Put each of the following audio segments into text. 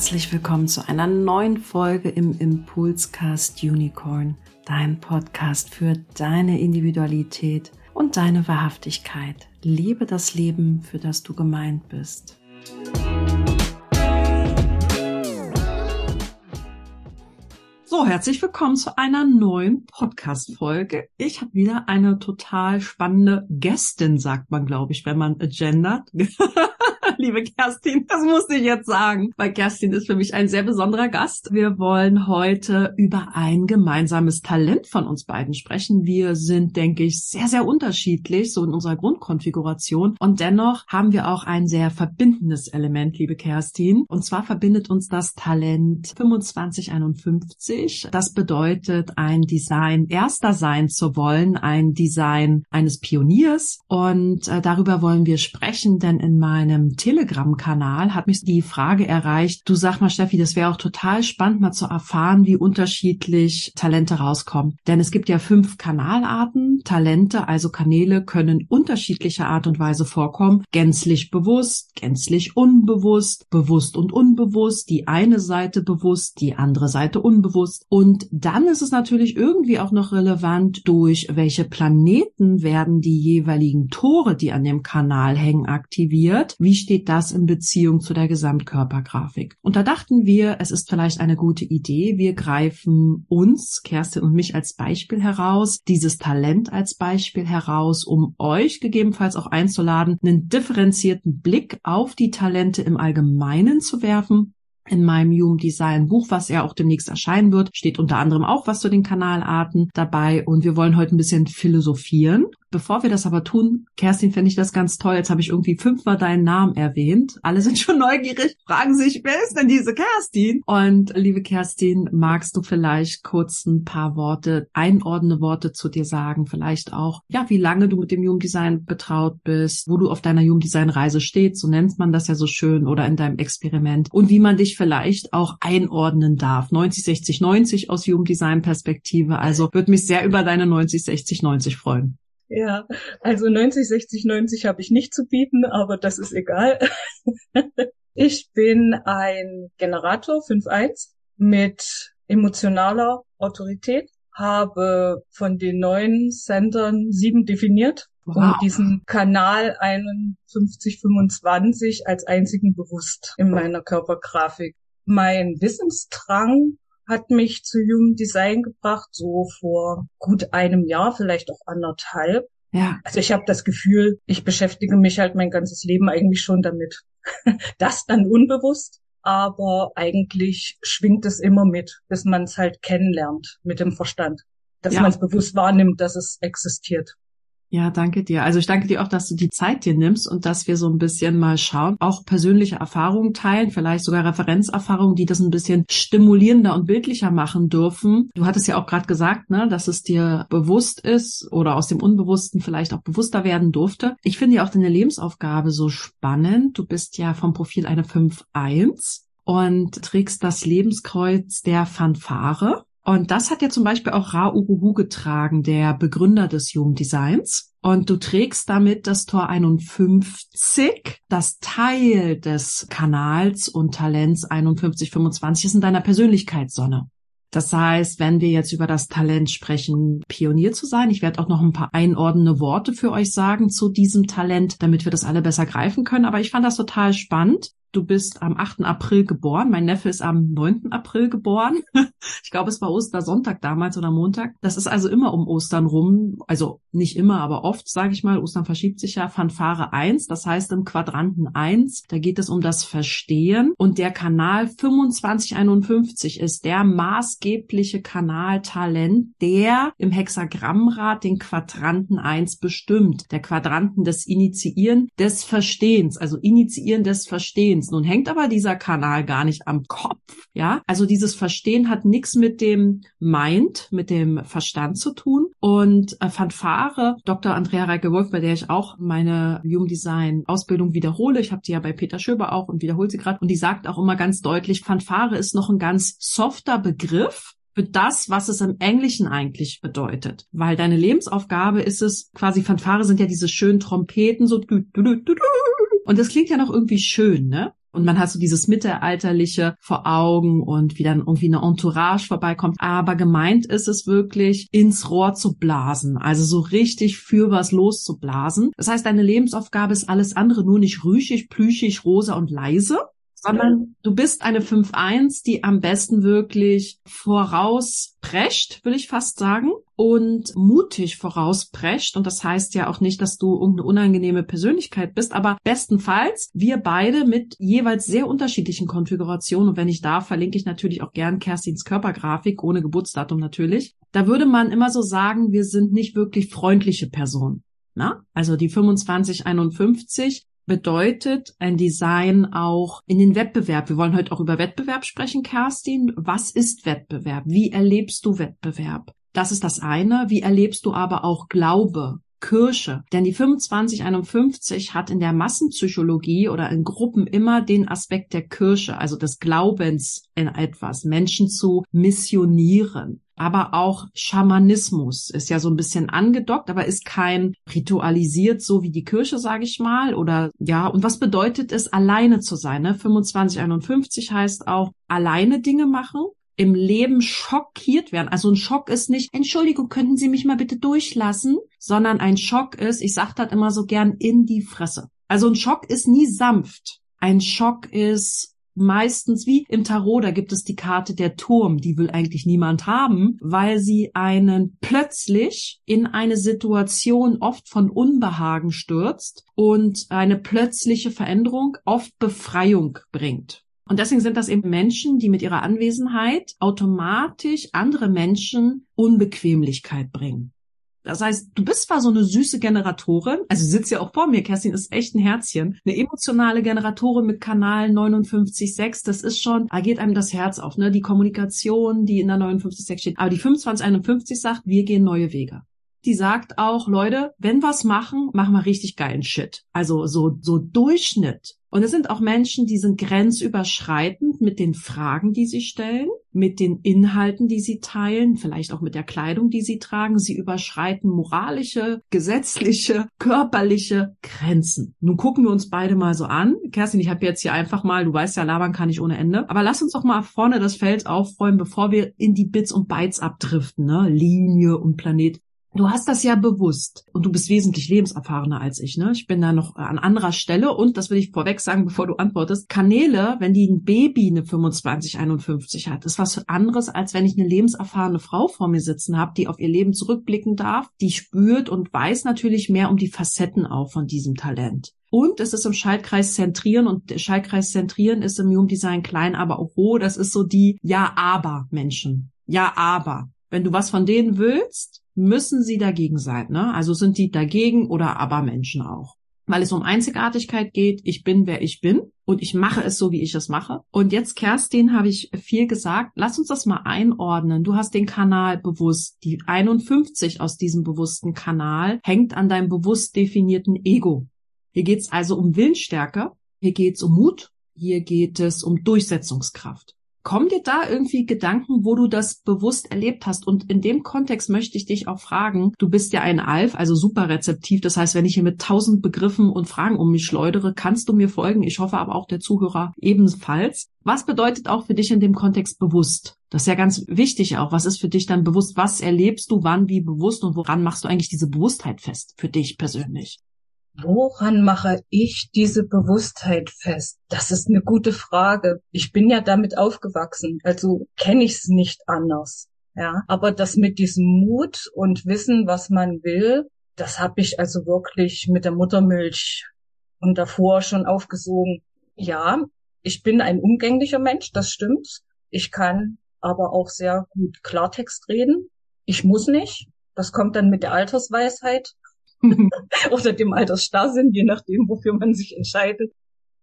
Herzlich willkommen zu einer neuen Folge im Impulscast Unicorn, dein Podcast für deine Individualität und deine Wahrhaftigkeit. Lebe das Leben, für das du gemeint bist. So, herzlich willkommen zu einer neuen Podcast-Folge. Ich habe wieder eine total spannende Gästin, sagt man, glaube ich, wenn man gendert. liebe Kerstin. Das musste ich jetzt sagen, weil Kerstin ist für mich ein sehr besonderer Gast. Wir wollen heute über ein gemeinsames Talent von uns beiden sprechen. Wir sind, denke ich, sehr, sehr unterschiedlich, so in unserer Grundkonfiguration. Und dennoch haben wir auch ein sehr verbindendes Element, liebe Kerstin. Und zwar verbindet uns das Talent 2551. Das bedeutet, ein Design erster sein zu wollen, ein Design eines Pioniers. Und äh, darüber wollen wir sprechen, denn in meinem Telegram-Kanal hat mich die Frage erreicht, du sag mal Steffi, das wäre auch total spannend mal zu erfahren, wie unterschiedlich Talente rauskommen. Denn es gibt ja fünf Kanalarten. Talente, also Kanäle, können unterschiedlicher Art und Weise vorkommen. Gänzlich bewusst, gänzlich unbewusst, bewusst und unbewusst, die eine Seite bewusst, die andere Seite unbewusst. Und dann ist es natürlich irgendwie auch noch relevant, durch welche Planeten werden die jeweiligen Tore, die an dem Kanal hängen, aktiviert. Wie steht das in Beziehung zu der Gesamtkörpergrafik? Und da dachten wir, es ist vielleicht eine gute Idee. Wir greifen uns, Kerstin und mich als Beispiel heraus, dieses Talent als Beispiel heraus, um euch gegebenenfalls auch einzuladen, einen differenzierten Blick auf die Talente im Allgemeinen zu werfen in meinem Human Design Buch, was ja auch demnächst erscheinen wird, steht unter anderem auch was zu den Kanalarten dabei und wir wollen heute ein bisschen philosophieren Bevor wir das aber tun, Kerstin, fände ich das ganz toll. Jetzt habe ich irgendwie fünfmal deinen Namen erwähnt. Alle sind schon neugierig, fragen sich, wer ist denn diese Kerstin? Und liebe Kerstin, magst du vielleicht kurz ein paar Worte, einordnende Worte zu dir sagen? Vielleicht auch, ja, wie lange du mit dem Jugenddesign betraut bist, wo du auf deiner Jugenddesign-Reise stehst, so nennt man das ja so schön, oder in deinem Experiment. Und wie man dich vielleicht auch einordnen darf. 90, 60, 90 aus Jugenddesign-Perspektive. Also würde mich sehr über deine 90, 60, 90 freuen. Ja, also 90, 60, 90 habe ich nicht zu bieten, aber das ist egal. ich bin ein Generator 5.1 mit emotionaler Autorität, habe von den neun Sendern sieben definiert wow. und diesen Kanal 5125 als einzigen bewusst in meiner Körpergrafik. Mein Wissensdrang hat mich zu Human Design gebracht, so vor gut einem Jahr, vielleicht auch anderthalb. Ja. Also ich habe das Gefühl, ich beschäftige mich halt mein ganzes Leben eigentlich schon damit. das dann unbewusst, aber eigentlich schwingt es immer mit, bis man es halt kennenlernt mit dem Verstand. Dass ja. man es bewusst wahrnimmt, dass es existiert. Ja, danke dir. Also ich danke dir auch, dass du die Zeit dir nimmst und dass wir so ein bisschen mal schauen, auch persönliche Erfahrungen teilen, vielleicht sogar Referenzerfahrungen, die das ein bisschen stimulierender und bildlicher machen dürfen. Du hattest ja auch gerade gesagt, ne, dass es dir bewusst ist oder aus dem Unbewussten vielleicht auch bewusster werden durfte. Ich finde ja auch deine Lebensaufgabe so spannend. Du bist ja vom Profil eine 5-1 und trägst das Lebenskreuz der Fanfare. Und das hat ja zum Beispiel auch Ra Uruhu getragen, der Begründer des Jugenddesigns. Und du trägst damit das Tor 51, das Teil des Kanals und Talents 5125 ist in deiner Persönlichkeitssonne. Das heißt, wenn wir jetzt über das Talent sprechen, Pionier zu sein, ich werde auch noch ein paar einordnende Worte für euch sagen zu diesem Talent, damit wir das alle besser greifen können. Aber ich fand das total spannend, du bist am 8. April geboren. Mein Neffe ist am 9. April geboren. ich glaube, es war Ostersonntag damals oder Montag. Das ist also immer um Ostern rum. Also nicht immer, aber oft, sage ich mal. Ostern verschiebt sich ja. Fanfare 1, das heißt im Quadranten 1, da geht es um das Verstehen. Und der Kanal 2551 ist der maßgebliche Kanaltalent, der im Hexagrammrad den Quadranten 1 bestimmt. Der Quadranten des Initiieren des Verstehens, also Initiieren des Verstehens. Verstehens. Nun hängt aber dieser Kanal gar nicht am Kopf, ja. Also dieses Verstehen hat nichts mit dem Mind, mit dem Verstand zu tun. Und äh, Fanfare, Dr. Andrea Reike-Wolf, bei der ich auch meine Human Design Ausbildung wiederhole. Ich habe die ja bei Peter Schöber auch und wiederhole sie gerade. Und die sagt auch immer ganz deutlich, Fanfare ist noch ein ganz softer Begriff für das, was es im Englischen eigentlich bedeutet. Weil deine Lebensaufgabe ist es, quasi Fanfare sind ja diese schönen Trompeten, so und das klingt ja noch irgendwie schön, ne? Und man hat so dieses Mittelalterliche vor Augen und wie dann irgendwie eine Entourage vorbeikommt. Aber gemeint ist es wirklich, ins Rohr zu blasen. Also so richtig für was loszublasen. Das heißt, deine Lebensaufgabe ist alles andere, nur nicht rüschig, plüschig, rosa und leise, sondern du bist eine 5-1, die am besten wirklich vorausprescht, will ich fast sagen, und mutig vorausprescht. Und das heißt ja auch nicht, dass du irgendeine unangenehme Persönlichkeit bist, aber bestenfalls wir beide mit jeweils sehr unterschiedlichen Konfigurationen. Und wenn ich darf, verlinke ich natürlich auch gern Kerstins Körpergrafik, ohne Geburtsdatum natürlich. Da würde man immer so sagen, wir sind nicht wirklich freundliche Personen. Na? Also die 2551 bedeutet ein Design auch in den Wettbewerb? Wir wollen heute auch über Wettbewerb sprechen, Kerstin. Was ist Wettbewerb? Wie erlebst du Wettbewerb? Das ist das eine. Wie erlebst du aber auch Glaube? Kirche. Denn die 2551 hat in der Massenpsychologie oder in Gruppen immer den Aspekt der Kirche, also des Glaubens in etwas, Menschen zu missionieren aber auch Schamanismus ist ja so ein bisschen angedockt, aber ist kein ritualisiert, so wie die Kirche, sage ich mal. Oder ja, und was bedeutet es, alleine zu sein? Ne? 2551 heißt auch alleine Dinge machen, im Leben schockiert werden. Also ein Schock ist nicht, Entschuldigung, könnten Sie mich mal bitte durchlassen, sondern ein Schock ist, ich sage das immer so gern, in die Fresse. Also ein Schock ist nie sanft. Ein Schock ist meistens wie im Tarot, da gibt es die Karte der Turm, die will eigentlich niemand haben, weil sie einen plötzlich in eine Situation oft von Unbehagen stürzt und eine plötzliche Veränderung oft Befreiung bringt. Und deswegen sind das eben Menschen, die mit ihrer Anwesenheit automatisch andere Menschen Unbequemlichkeit bringen. Das heißt, du bist zwar so eine süße Generatorin, also sitzt ja auch vor mir, Kerstin ist echt ein Herzchen, eine emotionale Generatorin mit Kanal 59.6, das ist schon, da geht einem das Herz auf, ne? Die Kommunikation, die in der 59.6 steht. Aber die 2551 sagt, wir gehen neue Wege die sagt auch, Leute, wenn was machen, machen wir richtig geilen Shit. Also so, so Durchschnitt. Und es sind auch Menschen, die sind grenzüberschreitend mit den Fragen, die sie stellen, mit den Inhalten, die sie teilen, vielleicht auch mit der Kleidung, die sie tragen. Sie überschreiten moralische, gesetzliche, körperliche Grenzen. Nun gucken wir uns beide mal so an. Kerstin, ich habe jetzt hier einfach mal, du weißt ja, labern kann ich ohne Ende. Aber lass uns doch mal vorne das Feld aufräumen, bevor wir in die Bits und Bytes abdriften, ne? Linie und Planet. Du hast das ja bewusst und du bist wesentlich lebenserfahrener als ich. Ne? Ich bin da noch an anderer Stelle und das will ich vorweg sagen, bevor du antwortest. Kanäle, wenn die ein Baby eine 25, 51 hat, ist was anderes, als wenn ich eine lebenserfahrene Frau vor mir sitzen habe, die auf ihr Leben zurückblicken darf, die spürt und weiß natürlich mehr um die Facetten auch von diesem Talent. Und es ist im Schaltkreis zentrieren und Schaltkreis zentrieren ist im Human Design klein, aber auch hoch. Das ist so die Ja-Aber-Menschen. Ja-Aber. Wenn du was von denen willst, müssen sie dagegen sein. Ne? Also sind die dagegen oder aber Menschen auch. Weil es um Einzigartigkeit geht, ich bin, wer ich bin und ich mache es so, wie ich es mache. Und jetzt, Kerstin, habe ich viel gesagt. Lass uns das mal einordnen. Du hast den Kanal bewusst. Die 51 aus diesem bewussten Kanal hängt an deinem bewusst definierten Ego. Hier geht es also um Willensstärke, hier geht es um Mut, hier geht es um Durchsetzungskraft. Kommen dir da irgendwie Gedanken, wo du das bewusst erlebt hast? Und in dem Kontext möchte ich dich auch fragen, du bist ja ein Alf, also super rezeptiv. Das heißt, wenn ich hier mit tausend Begriffen und Fragen um mich schleudere, kannst du mir folgen. Ich hoffe aber auch der Zuhörer ebenfalls. Was bedeutet auch für dich in dem Kontext bewusst? Das ist ja ganz wichtig auch. Was ist für dich dann bewusst? Was erlebst du wann wie bewusst und woran machst du eigentlich diese Bewusstheit fest für dich persönlich? Woran mache ich diese Bewusstheit fest? Das ist eine gute Frage. Ich bin ja damit aufgewachsen, also kenne ich es nicht anders. Ja, aber das mit diesem Mut und Wissen, was man will, das habe ich also wirklich mit der Muttermilch und davor schon aufgesogen. Ja, ich bin ein umgänglicher Mensch, das stimmt. Ich kann aber auch sehr gut Klartext reden. Ich muss nicht. Das kommt dann mit der Altersweisheit. oder dem Altersstarrsinn, je nachdem, wofür man sich entscheidet.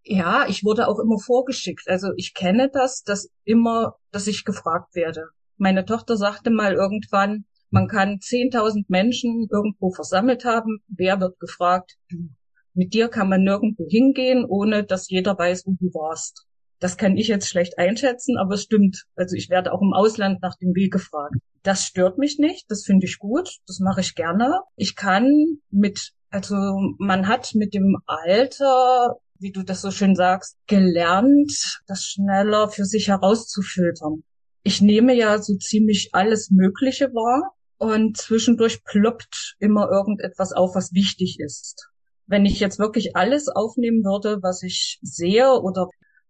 Ja, ich wurde auch immer vorgeschickt. Also ich kenne das, dass immer, dass ich gefragt werde. Meine Tochter sagte mal irgendwann, man kann 10.000 Menschen irgendwo versammelt haben. Wer wird gefragt? Du. Mit dir kann man nirgendwo hingehen, ohne dass jeder weiß, wo du warst. Das kann ich jetzt schlecht einschätzen, aber es stimmt. Also ich werde auch im Ausland nach dem Weg gefragt. Das stört mich nicht, das finde ich gut, das mache ich gerne. Ich kann mit, also man hat mit dem Alter, wie du das so schön sagst, gelernt, das schneller für sich herauszufiltern. Ich nehme ja so ziemlich alles Mögliche wahr und zwischendurch ploppt immer irgendetwas auf, was wichtig ist. Wenn ich jetzt wirklich alles aufnehmen würde, was ich sehe oder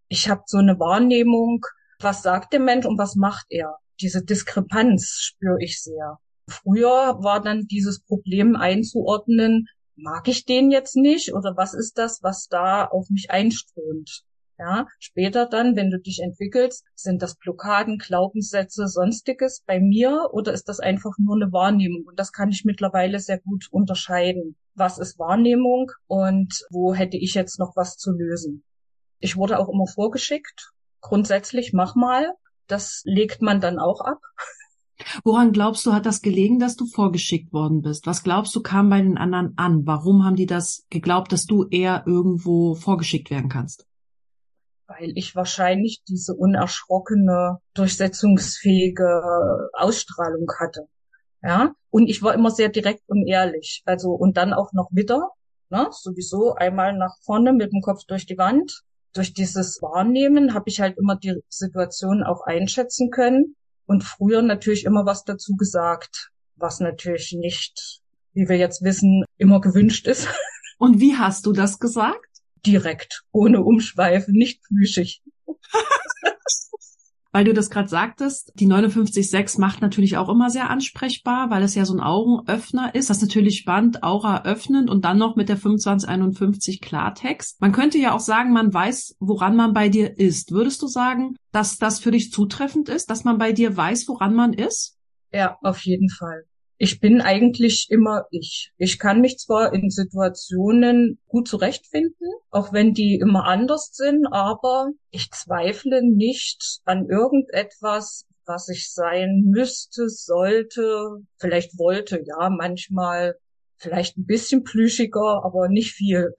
ich habe so eine Wahrnehmung, was sagt der Mensch und was macht er? Diese Diskrepanz spüre ich sehr. Früher war dann dieses Problem einzuordnen, mag ich den jetzt nicht oder was ist das, was da auf mich einströmt? Ja, später dann, wenn du dich entwickelst, sind das Blockaden, Glaubenssätze, sonstiges bei mir oder ist das einfach nur eine Wahrnehmung? Und das kann ich mittlerweile sehr gut unterscheiden. Was ist Wahrnehmung und wo hätte ich jetzt noch was zu lösen? Ich wurde auch immer vorgeschickt. Grundsätzlich mach mal. Das legt man dann auch ab. Woran glaubst du, hat das gelegen, dass du vorgeschickt worden bist? Was glaubst du, kam bei den anderen an? Warum haben die das geglaubt, dass du eher irgendwo vorgeschickt werden kannst? weil ich wahrscheinlich diese unerschrockene, durchsetzungsfähige Ausstrahlung hatte. Ja, und ich war immer sehr direkt und ehrlich. Also, und dann auch noch wieder, ne, sowieso einmal nach vorne mit dem Kopf durch die Wand. Durch dieses Wahrnehmen habe ich halt immer die Situation auch einschätzen können und früher natürlich immer was dazu gesagt, was natürlich nicht, wie wir jetzt wissen, immer gewünscht ist. Und wie hast du das gesagt? direkt, ohne Umschweife, nicht plüschig. Weil du das gerade sagtest, die 59.6 macht natürlich auch immer sehr ansprechbar, weil es ja so ein Augenöffner ist. Das ist natürlich spannend, Aura öffnend und dann noch mit der 2551 Klartext. Man könnte ja auch sagen, man weiß, woran man bei dir ist. Würdest du sagen, dass das für dich zutreffend ist, dass man bei dir weiß, woran man ist? Ja, auf jeden Fall ich bin eigentlich immer ich. Ich kann mich zwar in Situationen gut zurechtfinden, auch wenn die immer anders sind, aber ich zweifle nicht an irgendetwas, was ich sein müsste, sollte, vielleicht wollte, ja, manchmal vielleicht ein bisschen plüschiger, aber nicht viel.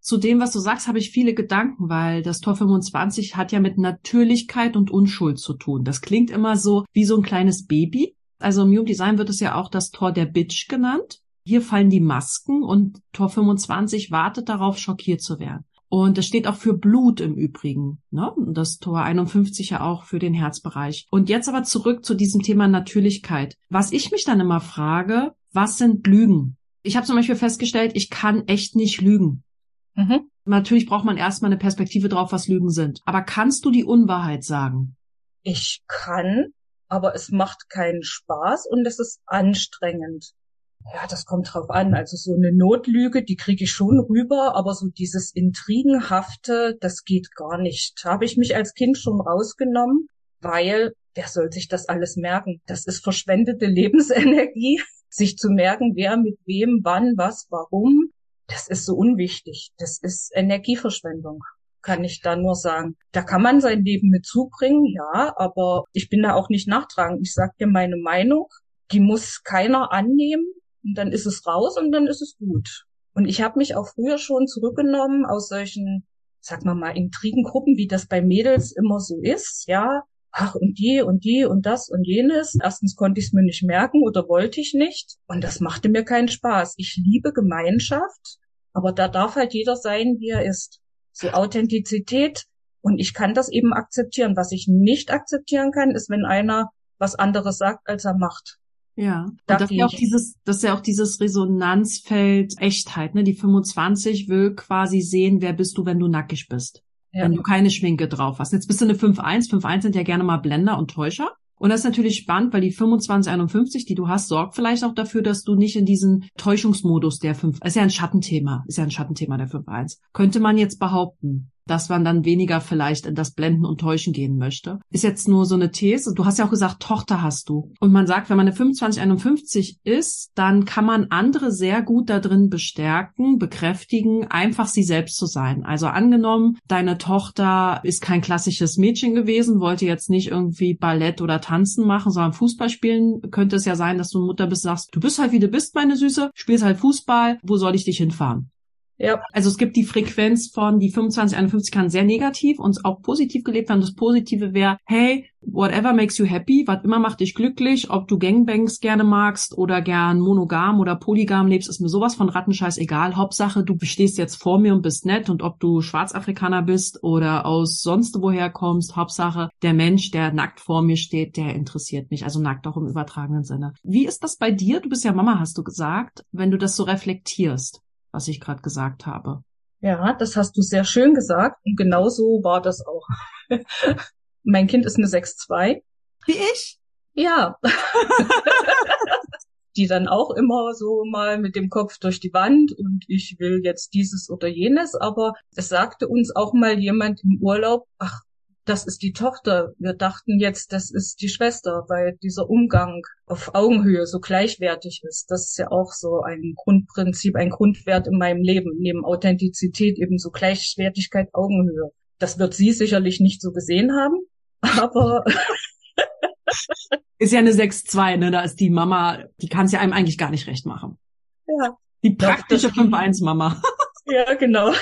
Zu dem, was du sagst, habe ich viele Gedanken, weil das Tor 25 hat ja mit Natürlichkeit und Unschuld zu tun. Das klingt immer so wie so ein kleines Baby, also im Human Design wird es ja auch das Tor der Bitch genannt. Hier fallen die Masken und Tor 25 wartet darauf, schockiert zu werden. Und es steht auch für Blut im Übrigen. Ne? Und das Tor 51 ja auch für den Herzbereich. Und jetzt aber zurück zu diesem Thema Natürlichkeit. Was ich mich dann immer frage, was sind Lügen? Ich habe zum Beispiel festgestellt, ich kann echt nicht lügen. Mhm. Natürlich braucht man erstmal eine Perspektive drauf, was Lügen sind. Aber kannst du die Unwahrheit sagen? Ich kann aber es macht keinen Spaß und es ist anstrengend. Ja, das kommt drauf an. Also so eine Notlüge, die kriege ich schon rüber, aber so dieses Intrigenhafte, das geht gar nicht. Habe ich mich als Kind schon rausgenommen, weil wer soll sich das alles merken? Das ist verschwendete Lebensenergie, sich zu merken, wer mit wem, wann, was, warum. Das ist so unwichtig. Das ist Energieverschwendung kann ich da nur sagen. Da kann man sein Leben mit zubringen, ja, aber ich bin da auch nicht nachtragend. Ich sag dir meine Meinung, die muss keiner annehmen und dann ist es raus und dann ist es gut. Und ich habe mich auch früher schon zurückgenommen aus solchen, sag mal mal, Intrigengruppen, wie das bei Mädels immer so ist, ja. Ach, und die und die und das und jenes. Erstens konnte ich es mir nicht merken oder wollte ich nicht. Und das machte mir keinen Spaß. Ich liebe Gemeinschaft, aber da darf halt jeder sein, wie er ist so Authentizität. Und ich kann das eben akzeptieren. Was ich nicht akzeptieren kann, ist, wenn einer was anderes sagt, als er macht. Ja, da das ist ja auch dieses, das ist ja auch dieses Resonanzfeld Echtheit, ne? Die 25 will quasi sehen, wer bist du, wenn du nackig bist. Ja. Wenn du keine Schminke drauf hast. Jetzt bist du eine 5-1. 5-1 sind ja gerne mal Blender und Täuscher. Und das ist natürlich spannend, weil die 2551, die du hast, sorgt vielleicht auch dafür, dass du nicht in diesen Täuschungsmodus der 5, ist ja ein Schattenthema, ist ja ein Schattenthema der 5.1. Könnte man jetzt behaupten dass man dann weniger vielleicht in das Blenden und Täuschen gehen möchte. Ist jetzt nur so eine These. Du hast ja auch gesagt, Tochter hast du. Und man sagt, wenn man eine 2551 ist, dann kann man andere sehr gut da drin bestärken, bekräftigen, einfach sie selbst zu sein. Also angenommen, deine Tochter ist kein klassisches Mädchen gewesen, wollte jetzt nicht irgendwie Ballett oder Tanzen machen, sondern Fußball spielen, könnte es ja sein, dass du Mutter bist, sagst, du bist halt wie du bist, meine Süße, spielst halt Fußball, wo soll ich dich hinfahren? Ja. Also es gibt die Frequenz von die 25, 51 kann sehr negativ und auch positiv gelebt werden. Das Positive wäre, hey, whatever makes you happy, was immer macht dich glücklich, ob du Gangbangs gerne magst oder gern monogam oder polygam lebst, ist mir sowas von Rattenscheiß egal. Hauptsache, du stehst jetzt vor mir und bist nett und ob du Schwarzafrikaner bist oder aus sonst woher kommst, Hauptsache, der Mensch, der nackt vor mir steht, der interessiert mich. Also nackt auch im übertragenen Sinne. Wie ist das bei dir? Du bist ja Mama, hast du gesagt, wenn du das so reflektierst was ich gerade gesagt habe. Ja, das hast du sehr schön gesagt und genauso war das auch. mein Kind ist eine 6'2. Wie ich? Ja. die dann auch immer so mal mit dem Kopf durch die Wand und ich will jetzt dieses oder jenes, aber es sagte uns auch mal jemand im Urlaub, ach, das ist die Tochter. Wir dachten jetzt, das ist die Schwester, weil dieser Umgang auf Augenhöhe so gleichwertig ist. Das ist ja auch so ein Grundprinzip, ein Grundwert in meinem Leben. Neben Authentizität eben so Gleichwertigkeit, Augenhöhe. Das wird sie sicherlich nicht so gesehen haben, aber ist ja eine 6-2, ne? Da ist die Mama, die kann es ja einem eigentlich gar nicht recht machen. Ja. Die praktische 5-1-Mama. ja, genau.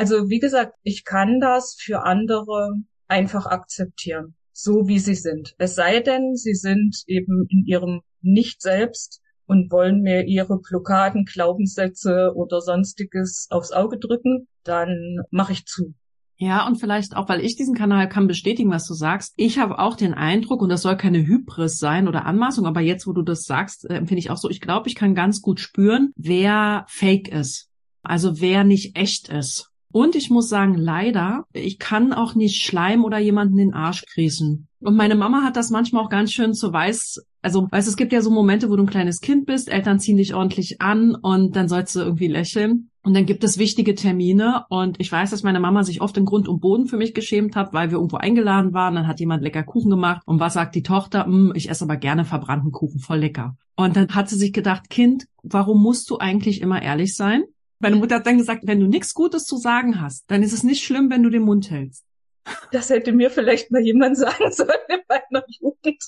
Also wie gesagt, ich kann das für andere einfach akzeptieren, so wie sie sind. Es sei denn, sie sind eben in ihrem Nicht selbst und wollen mir ihre Blockaden, Glaubenssätze oder sonstiges aufs Auge drücken, dann mache ich zu. Ja, und vielleicht auch, weil ich diesen Kanal kann bestätigen, was du sagst. Ich habe auch den Eindruck, und das soll keine Hybris sein oder Anmaßung, aber jetzt, wo du das sagst, äh, empfinde ich auch so, ich glaube, ich kann ganz gut spüren, wer fake ist. Also wer nicht echt ist. Und ich muss sagen, leider, ich kann auch nicht Schleim oder jemanden den Arsch kriechen. Und meine Mama hat das manchmal auch ganz schön zu weiß. Also, weißt es gibt ja so Momente, wo du ein kleines Kind bist, Eltern ziehen dich ordentlich an und dann sollst du irgendwie lächeln. Und dann gibt es wichtige Termine und ich weiß, dass meine Mama sich oft in Grund und Boden für mich geschämt hat, weil wir irgendwo eingeladen waren, dann hat jemand lecker Kuchen gemacht und was sagt die Tochter? Hm, ich esse aber gerne verbrannten Kuchen, voll lecker. Und dann hat sie sich gedacht, Kind, warum musst du eigentlich immer ehrlich sein? Meine Mutter hat dann gesagt, wenn du nichts Gutes zu sagen hast, dann ist es nicht schlimm, wenn du den Mund hältst. Das hätte mir vielleicht mal jemand sagen sollen in meiner Jugend.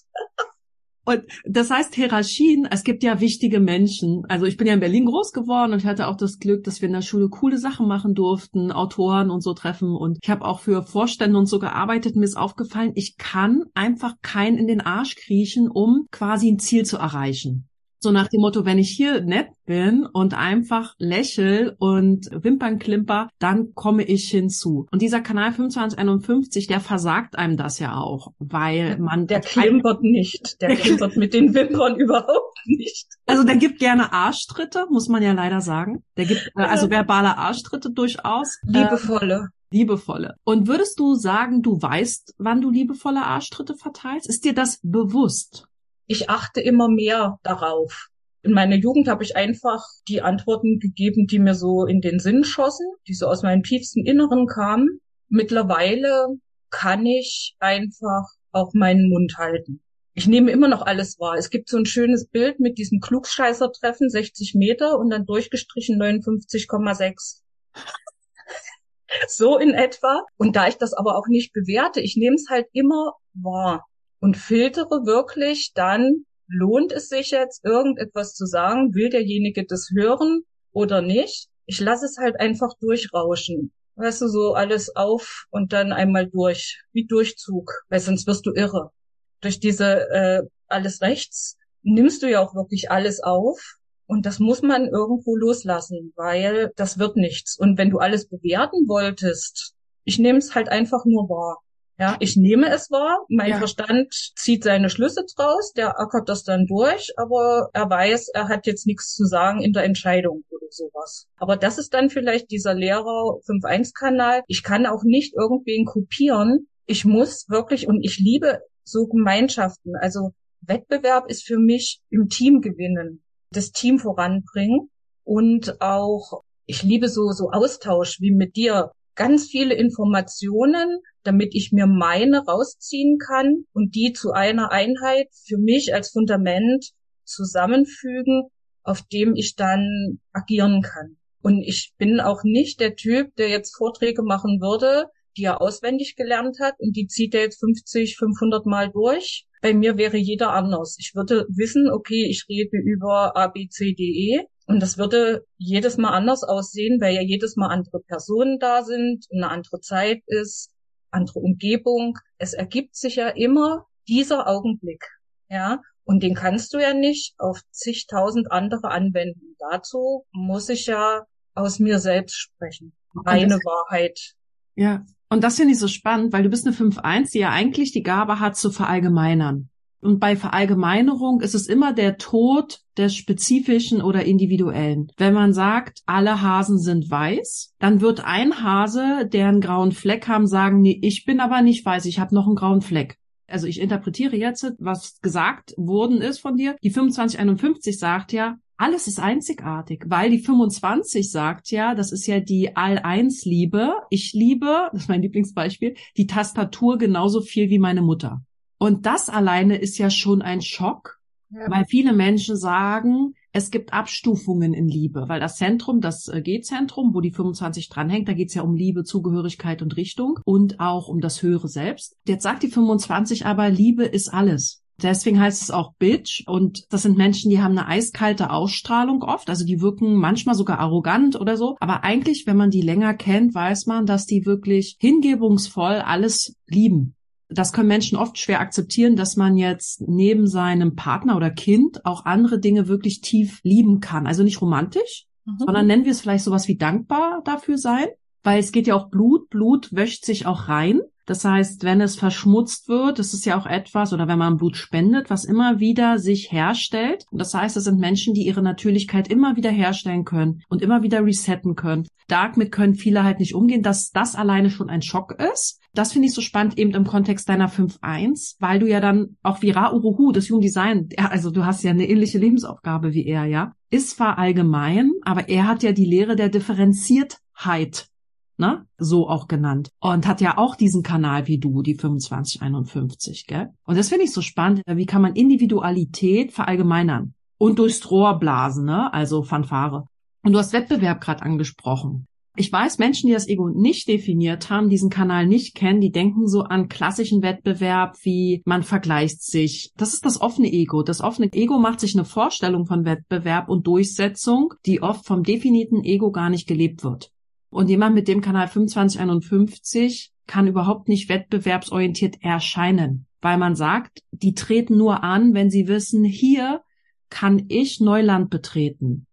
Und das heißt Hierarchien, es gibt ja wichtige Menschen. Also ich bin ja in Berlin groß geworden und ich hatte auch das Glück, dass wir in der Schule coole Sachen machen durften, Autoren und so treffen. Und ich habe auch für Vorstände und so gearbeitet. Mir ist aufgefallen, ich kann einfach keinen in den Arsch kriechen, um quasi ein Ziel zu erreichen. So nach dem Motto, wenn ich hier nett bin und einfach lächel und Wimpern klimper, dann komme ich hinzu. Und dieser Kanal 2551, der versagt einem das ja auch, weil man... Der klimpert nicht. Der klimpert mit den Wimpern überhaupt nicht. Also der gibt gerne Arschtritte, muss man ja leider sagen. Der gibt äh, also verbale Arschtritte durchaus. Liebevolle. Äh, liebevolle. Und würdest du sagen, du weißt, wann du liebevolle Arschtritte verteilst? Ist dir das bewusst? Ich achte immer mehr darauf. In meiner Jugend habe ich einfach die Antworten gegeben, die mir so in den Sinn schossen, die so aus meinem tiefsten Inneren kamen. Mittlerweile kann ich einfach auch meinen Mund halten. Ich nehme immer noch alles wahr. Es gibt so ein schönes Bild mit diesem Klugscheißer-Treffen, 60 Meter und dann durchgestrichen 59,6. so in etwa. Und da ich das aber auch nicht bewerte, ich nehme es halt immer wahr und filtere wirklich dann, lohnt es sich jetzt, irgendetwas zu sagen? Will derjenige das hören oder nicht? Ich lasse es halt einfach durchrauschen. Weißt du, so alles auf und dann einmal durch, wie Durchzug, weil sonst wirst du irre. Durch diese äh, alles rechts nimmst du ja auch wirklich alles auf und das muss man irgendwo loslassen, weil das wird nichts. Und wenn du alles bewerten wolltest, ich nehme es halt einfach nur wahr. Ja, ich nehme es wahr, mein ja. Verstand zieht seine Schlüsse draus, der ackert das dann durch, aber er weiß, er hat jetzt nichts zu sagen in der Entscheidung oder sowas. Aber das ist dann vielleicht dieser Lehrer 5.1-Kanal. Ich kann auch nicht irgendwen kopieren. Ich muss wirklich, und ich liebe so Gemeinschaften. Also Wettbewerb ist für mich im Team gewinnen, das Team voranbringen und auch, ich liebe so, so Austausch wie mit dir. Ganz viele Informationen, damit ich mir meine rausziehen kann und die zu einer Einheit für mich als Fundament zusammenfügen, auf dem ich dann agieren kann. Und ich bin auch nicht der Typ, der jetzt Vorträge machen würde, die er auswendig gelernt hat und die zieht er jetzt 50, 500 Mal durch. Bei mir wäre jeder anders. Ich würde wissen, okay, ich rede über A, B, C, D, E Und das würde jedes Mal anders aussehen, weil ja jedes Mal andere Personen da sind, eine andere Zeit ist, andere Umgebung. Es ergibt sich ja immer dieser Augenblick. Ja, und den kannst du ja nicht auf zigtausend andere anwenden. Dazu muss ich ja aus mir selbst sprechen. Meine Wahrheit. Ja, und das finde ich so spannend, weil du bist eine 5-1, die ja eigentlich die Gabe hat zu verallgemeinern. Und bei Verallgemeinerung ist es immer der Tod des spezifischen oder individuellen. Wenn man sagt, alle Hasen sind weiß, dann wird ein Hase, der einen grauen Fleck haben, sagen, nee, ich bin aber nicht weiß, ich habe noch einen grauen Fleck. Also ich interpretiere jetzt, was gesagt worden ist von dir. Die 2551 sagt ja, alles ist einzigartig, weil die 25 sagt ja, das ist ja die All-Eins-Liebe. Ich liebe, das ist mein Lieblingsbeispiel, die Tastatur genauso viel wie meine Mutter. Und das alleine ist ja schon ein Schock, ja. weil viele Menschen sagen, es gibt Abstufungen in Liebe, weil das Zentrum, das äh, G-Zentrum, wo die 25 dranhängt, da geht's ja um Liebe, Zugehörigkeit und Richtung und auch um das höhere Selbst. Jetzt sagt die 25 aber, Liebe ist alles. Deswegen heißt es auch Bitch und das sind Menschen, die haben eine eiskalte Ausstrahlung oft, also die wirken manchmal sogar arrogant oder so, aber eigentlich, wenn man die länger kennt, weiß man, dass die wirklich hingebungsvoll alles lieben das können Menschen oft schwer akzeptieren, dass man jetzt neben seinem Partner oder Kind auch andere Dinge wirklich tief lieben kann. Also nicht romantisch, mhm. sondern nennen wir es vielleicht sowas wie dankbar dafür sein, weil es geht ja auch Blut. Blut wäscht sich auch rein. Das heißt, wenn es verschmutzt wird, das ist ja auch etwas, oder wenn man Blut spendet, was immer wieder sich herstellt. Und das heißt, es sind Menschen, die ihre Natürlichkeit immer wieder herstellen können und immer wieder resetten können. Damit können viele halt nicht umgehen, dass das alleine schon ein Schock ist. Das finde ich so spannend eben im Kontext deiner 5.1, weil du ja dann auch wie Ra Uruhu, das Human Design, also du hast ja eine ähnliche Lebensaufgabe wie er, ja, ist zwar allgemein, aber er hat ja die Lehre der Differenziertheit ne? So auch genannt. Und hat ja auch diesen Kanal wie du, die 2551, gell? Und das finde ich so spannend. Wie kann man Individualität verallgemeinern? Und durchs Rohr blasen, ne? Also Fanfare. Und du hast Wettbewerb gerade angesprochen. Ich weiß, Menschen, die das Ego nicht definiert haben, diesen Kanal nicht kennen, die denken so an klassischen Wettbewerb, wie man vergleicht sich. Das ist das offene Ego. Das offene Ego macht sich eine Vorstellung von Wettbewerb und Durchsetzung, die oft vom definierten Ego gar nicht gelebt wird. Und jemand mit dem Kanal 2551 kann überhaupt nicht wettbewerbsorientiert erscheinen, weil man sagt, die treten nur an, wenn sie wissen, hier kann ich Neuland betreten.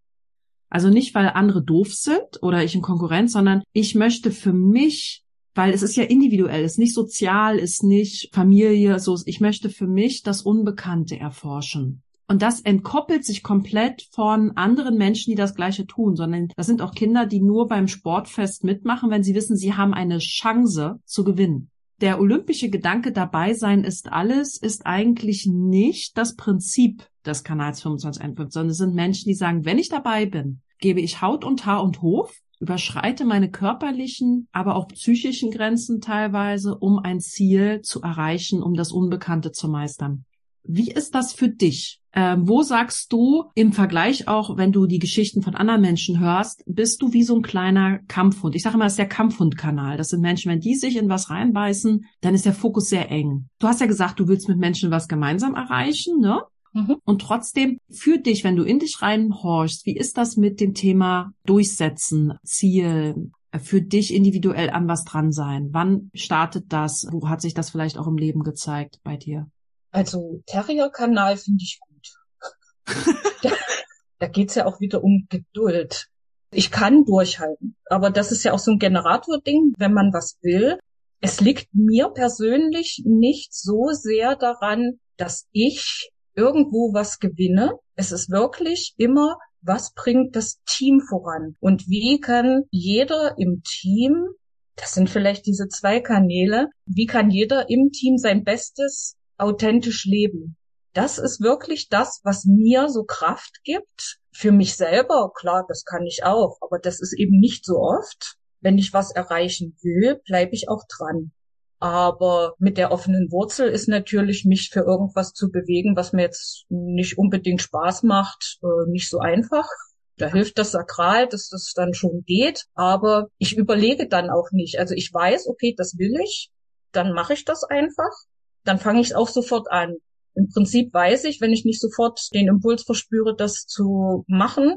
Also nicht, weil andere doof sind oder ich in Konkurrenz, sondern ich möchte für mich, weil es ist ja individuell, ist nicht sozial, ist nicht Familie, so, ich möchte für mich das Unbekannte erforschen. Und das entkoppelt sich komplett von anderen Menschen, die das Gleiche tun, sondern das sind auch Kinder, die nur beim Sportfest mitmachen, wenn sie wissen, sie haben eine Chance zu gewinnen. Der olympische Gedanke dabei sein ist alles, ist eigentlich nicht das Prinzip des Kanals 2515, sondern es sind Menschen, die sagen, wenn ich dabei bin, gebe ich Haut und Haar und Hof, überschreite meine körperlichen, aber auch psychischen Grenzen teilweise, um ein Ziel zu erreichen, um das Unbekannte zu meistern. Wie ist das für dich? Ähm, wo sagst du im Vergleich auch, wenn du die Geschichten von anderen Menschen hörst, bist du wie so ein kleiner Kampfhund? Ich sage immer, das ist der Kampfhundkanal. Das sind Menschen, wenn die sich in was reinbeißen, dann ist der Fokus sehr eng. Du hast ja gesagt, du willst mit Menschen was gemeinsam erreichen, ne? Mhm. Und trotzdem für dich, wenn du in dich reinhorchst, wie ist das mit dem Thema Durchsetzen, Ziel, für dich individuell an was dran sein? Wann startet das? Wo hat sich das vielleicht auch im Leben gezeigt bei dir? Also Terrier-Kanal finde ich gut. da, da geht's ja auch wieder um Geduld. Ich kann durchhalten, aber das ist ja auch so ein Generator-Ding, wenn man was will. Es liegt mir persönlich nicht so sehr daran, dass ich irgendwo was gewinne. Es ist wirklich immer, was bringt das Team voran? Und wie kann jeder im Team, das sind vielleicht diese zwei Kanäle, wie kann jeder im Team sein Bestes authentisch leben. Das ist wirklich das, was mir so Kraft gibt. Für mich selber, klar, das kann ich auch, aber das ist eben nicht so oft. Wenn ich was erreichen will, bleibe ich auch dran. Aber mit der offenen Wurzel ist natürlich, mich für irgendwas zu bewegen, was mir jetzt nicht unbedingt Spaß macht, äh, nicht so einfach. Da hilft das Sakral, dass das dann schon geht. Aber ich überlege dann auch nicht. Also ich weiß, okay, das will ich. Dann mache ich das einfach dann fange ich auch sofort an. Im Prinzip weiß ich, wenn ich nicht sofort den Impuls verspüre, das zu machen,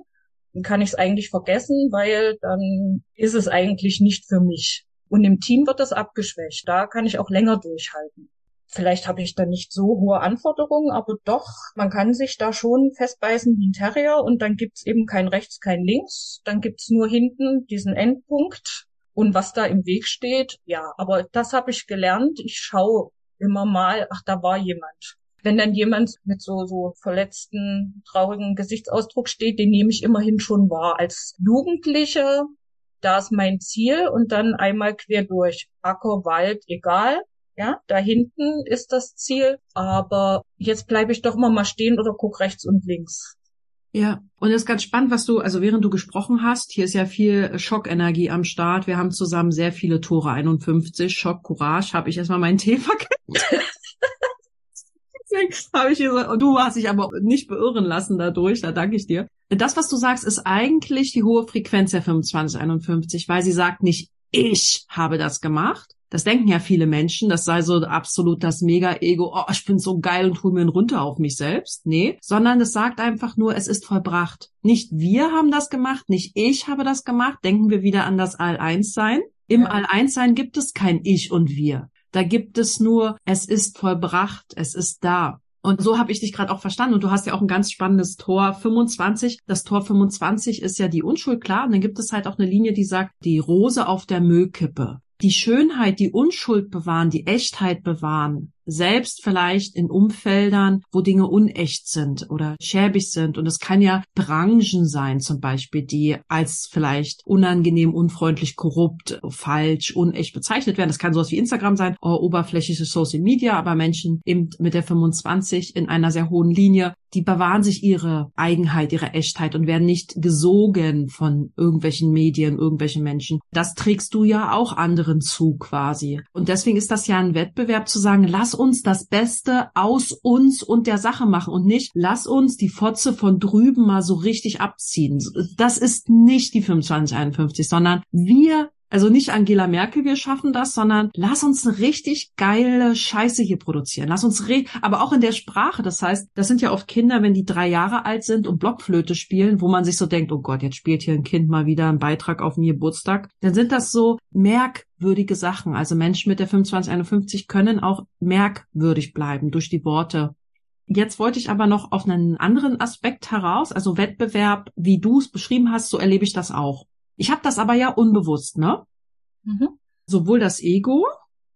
dann kann ich es eigentlich vergessen, weil dann ist es eigentlich nicht für mich. Und im Team wird das abgeschwächt. Da kann ich auch länger durchhalten. Vielleicht habe ich da nicht so hohe Anforderungen, aber doch, man kann sich da schon festbeißen wie ein Terrier und dann gibt's eben kein rechts, kein links. Dann gibt's nur hinten diesen Endpunkt und was da im Weg steht. Ja, aber das habe ich gelernt. Ich schaue immer mal, ach, da war jemand. Wenn dann jemand mit so, so verletzten, traurigen Gesichtsausdruck steht, den nehme ich immerhin schon wahr. Als Jugendliche, da ist mein Ziel und dann einmal quer durch. Acker, Wald, egal ja, da hinten ist das Ziel, aber jetzt bleibe ich doch mal mal stehen oder guck rechts und links. Ja, und das ist ganz spannend, was du, also während du gesprochen hast, hier ist ja viel Schockenergie am Start. Wir haben zusammen sehr viele Tore 51. Schock, Courage, habe ich erstmal meinen Tee verkehrt. habe ich gesagt, du hast dich aber nicht beirren lassen dadurch, da danke ich dir. Das, was du sagst, ist eigentlich die hohe Frequenz der 2551, weil sie sagt nicht, ich habe das gemacht, das denken ja viele Menschen, das sei so absolut das Mega-Ego, oh, ich bin so geil und hol mir einen runter auf mich selbst. Nee, sondern es sagt einfach nur, es ist vollbracht. Nicht wir haben das gemacht, nicht ich habe das gemacht. Denken wir wieder an das All-Eins-Sein. Im ja. All-Eins-Sein gibt es kein Ich und wir. Da gibt es nur, es ist vollbracht, es ist da. Und so habe ich dich gerade auch verstanden. Und du hast ja auch ein ganz spannendes Tor 25. Das Tor 25 ist ja die Unschuld, klar. Und dann gibt es halt auch eine Linie, die sagt, die Rose auf der Müllkippe die Schönheit, die Unschuld bewahren, die Echtheit bewahren, selbst vielleicht in Umfeldern, wo Dinge unecht sind oder schäbig sind. Und es kann ja Branchen sein, zum Beispiel, die als vielleicht unangenehm, unfreundlich, korrupt, falsch, unecht bezeichnet werden. Das kann sowas wie Instagram sein, oder oberflächliche Social Media, aber Menschen eben mit der 25 in einer sehr hohen Linie die bewahren sich ihre Eigenheit, ihre Echtheit und werden nicht gesogen von irgendwelchen Medien, irgendwelchen Menschen. Das trägst du ja auch anderen zu quasi. Und deswegen ist das ja ein Wettbewerb zu sagen, lass uns das Beste aus uns und der Sache machen und nicht, lass uns die Fotze von drüben mal so richtig abziehen. Das ist nicht die 2551, sondern wir also nicht Angela Merkel, wir schaffen das, sondern lass uns eine richtig geile Scheiße hier produzieren. Lass uns re aber auch in der Sprache. Das heißt, das sind ja oft Kinder, wenn die drei Jahre alt sind und Blockflöte spielen, wo man sich so denkt, oh Gott, jetzt spielt hier ein Kind mal wieder einen Beitrag auf den Geburtstag. Dann sind das so merkwürdige Sachen. Also Menschen mit der 2551 können auch merkwürdig bleiben durch die Worte Jetzt wollte ich aber noch auf einen anderen Aspekt heraus, also Wettbewerb, wie du es beschrieben hast, so erlebe ich das auch. Ich habe das aber ja unbewusst, ne? Mhm. Sowohl das Ego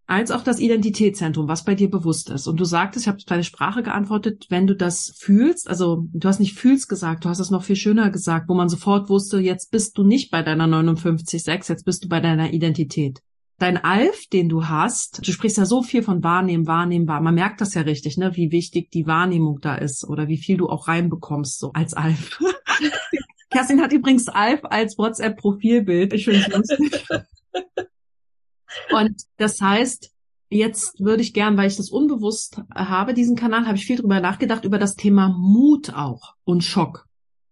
als auch das Identitätszentrum, was bei dir bewusst ist. Und du sagtest, ich habe deine Sprache geantwortet, wenn du das fühlst, also du hast nicht fühlst gesagt, du hast es noch viel schöner gesagt, wo man sofort wusste, jetzt bist du nicht bei deiner 59,6, jetzt bist du bei deiner Identität. Dein Alf, den du hast, du sprichst ja so viel von Wahrnehmen, Wahrnehmen, wahr. Man merkt das ja richtig, ne, wie wichtig die Wahrnehmung da ist oder wie viel du auch reinbekommst, so als Alf. Kerstin hat übrigens Alf als WhatsApp-Profilbild. Ich finde es lustig. Und das heißt, jetzt würde ich gern, weil ich das unbewusst habe, diesen Kanal, habe ich viel drüber nachgedacht, über das Thema Mut auch und Schock.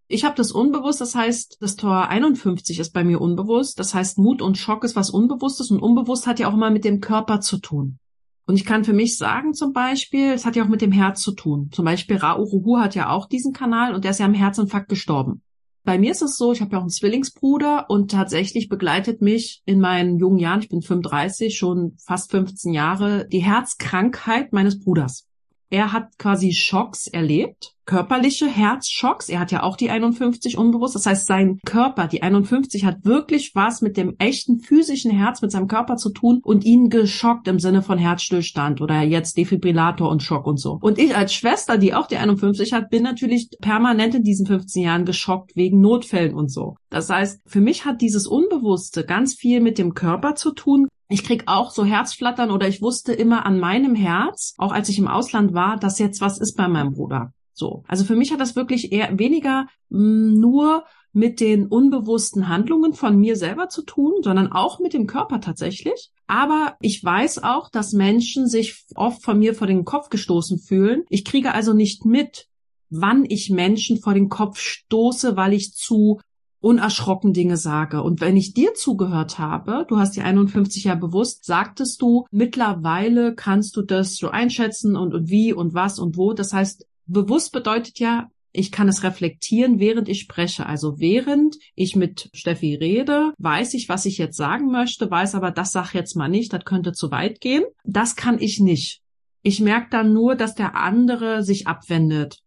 Ich habe das unbewusst, das heißt, das Tor 51 ist bei mir unbewusst. Das heißt, Mut und Schock ist was Unbewusstes und unbewusst hat ja auch immer mit dem Körper zu tun. Und ich kann für mich sagen zum Beispiel, es hat ja auch mit dem Herz zu tun. Zum Beispiel Rauruhu hat ja auch diesen Kanal und der ist ja am Herzinfarkt gestorben. Bei mir ist es so, ich habe ja auch einen Zwillingsbruder und tatsächlich begleitet mich in meinen jungen Jahren, ich bin 35, schon fast 15 Jahre, die Herzkrankheit meines Bruders. Er hat quasi Schocks erlebt, körperliche Herzschocks. Er hat ja auch die 51 unbewusst. Das heißt, sein Körper, die 51, hat wirklich was mit dem echten physischen Herz, mit seinem Körper zu tun und ihn geschockt im Sinne von Herzstillstand oder jetzt Defibrillator und Schock und so. Und ich als Schwester, die auch die 51 hat, bin natürlich permanent in diesen 15 Jahren geschockt wegen Notfällen und so. Das heißt, für mich hat dieses Unbewusste ganz viel mit dem Körper zu tun, ich krieg auch so Herzflattern oder ich wusste immer an meinem Herz, auch als ich im Ausland war, dass jetzt was ist bei meinem Bruder. So. Also für mich hat das wirklich eher weniger mh, mm, nur mit den unbewussten Handlungen von mir selber zu tun, sondern auch mit dem Körper tatsächlich. Aber ich weiß auch, dass Menschen sich oft von mir vor den Kopf gestoßen fühlen. Ich kriege also nicht mit, wann ich Menschen vor den Kopf stoße, weil ich zu unerschrocken Dinge sage. Und wenn ich dir zugehört habe, du hast die 51 ja bewusst, sagtest du, mittlerweile kannst du das so einschätzen und, und wie und was und wo. Das heißt, bewusst bedeutet ja, Ich kann es reflektieren, während ich spreche. Also während ich mit Steffi rede, weiß ich, was ich jetzt sagen möchte, weiß aber, das sag jetzt mal nicht, das könnte zu weit gehen. Das kann ich nicht. Ich merke dann nur, dass der andere sich abwendet.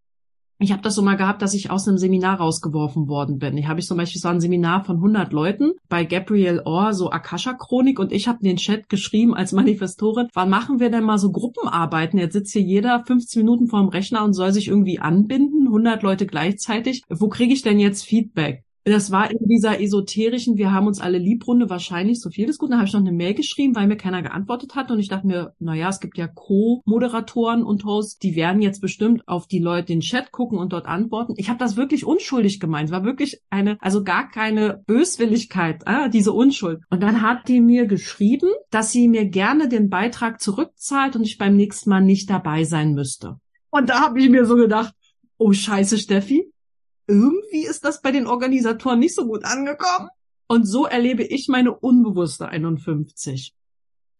Ich habe das so mal gehabt, dass ich aus einem Seminar rausgeworfen worden bin. Ich habe ich zum Beispiel so ein Seminar von 100 Leuten bei Gabriel Orr, so Akasha-Chronik, und ich habe in den Chat geschrieben als Manifestorin, wann machen wir denn mal so Gruppenarbeiten? Jetzt sitzt hier jeder 15 Minuten vorm Rechner und soll sich irgendwie anbinden, 100 Leute gleichzeitig. Wo kriege ich denn jetzt Feedback? Das war in dieser esoterischen, wir haben uns alle Liebrunde wahrscheinlich, so viel ist gut. Dann habe ich noch eine Mail geschrieben, weil mir keiner geantwortet hat. Und ich dachte mir, na ja, es gibt ja Co-Moderatoren und Hosts, die werden jetzt bestimmt auf die Leute den Chat gucken und dort antworten. Ich habe das wirklich unschuldig gemeint. Es war wirklich eine, also gar keine Böswilligkeit, äh, diese Unschuld. Und dann hat die mir geschrieben, dass sie mir gerne den Beitrag zurückzahlt und ich beim nächsten Mal nicht dabei sein müsste. Und da habe ich mir so gedacht, oh scheiße, Steffi, irgendwie ist das bei den Organisatoren nicht so gut angekommen. Und so erlebe ich meine unbewusste 51.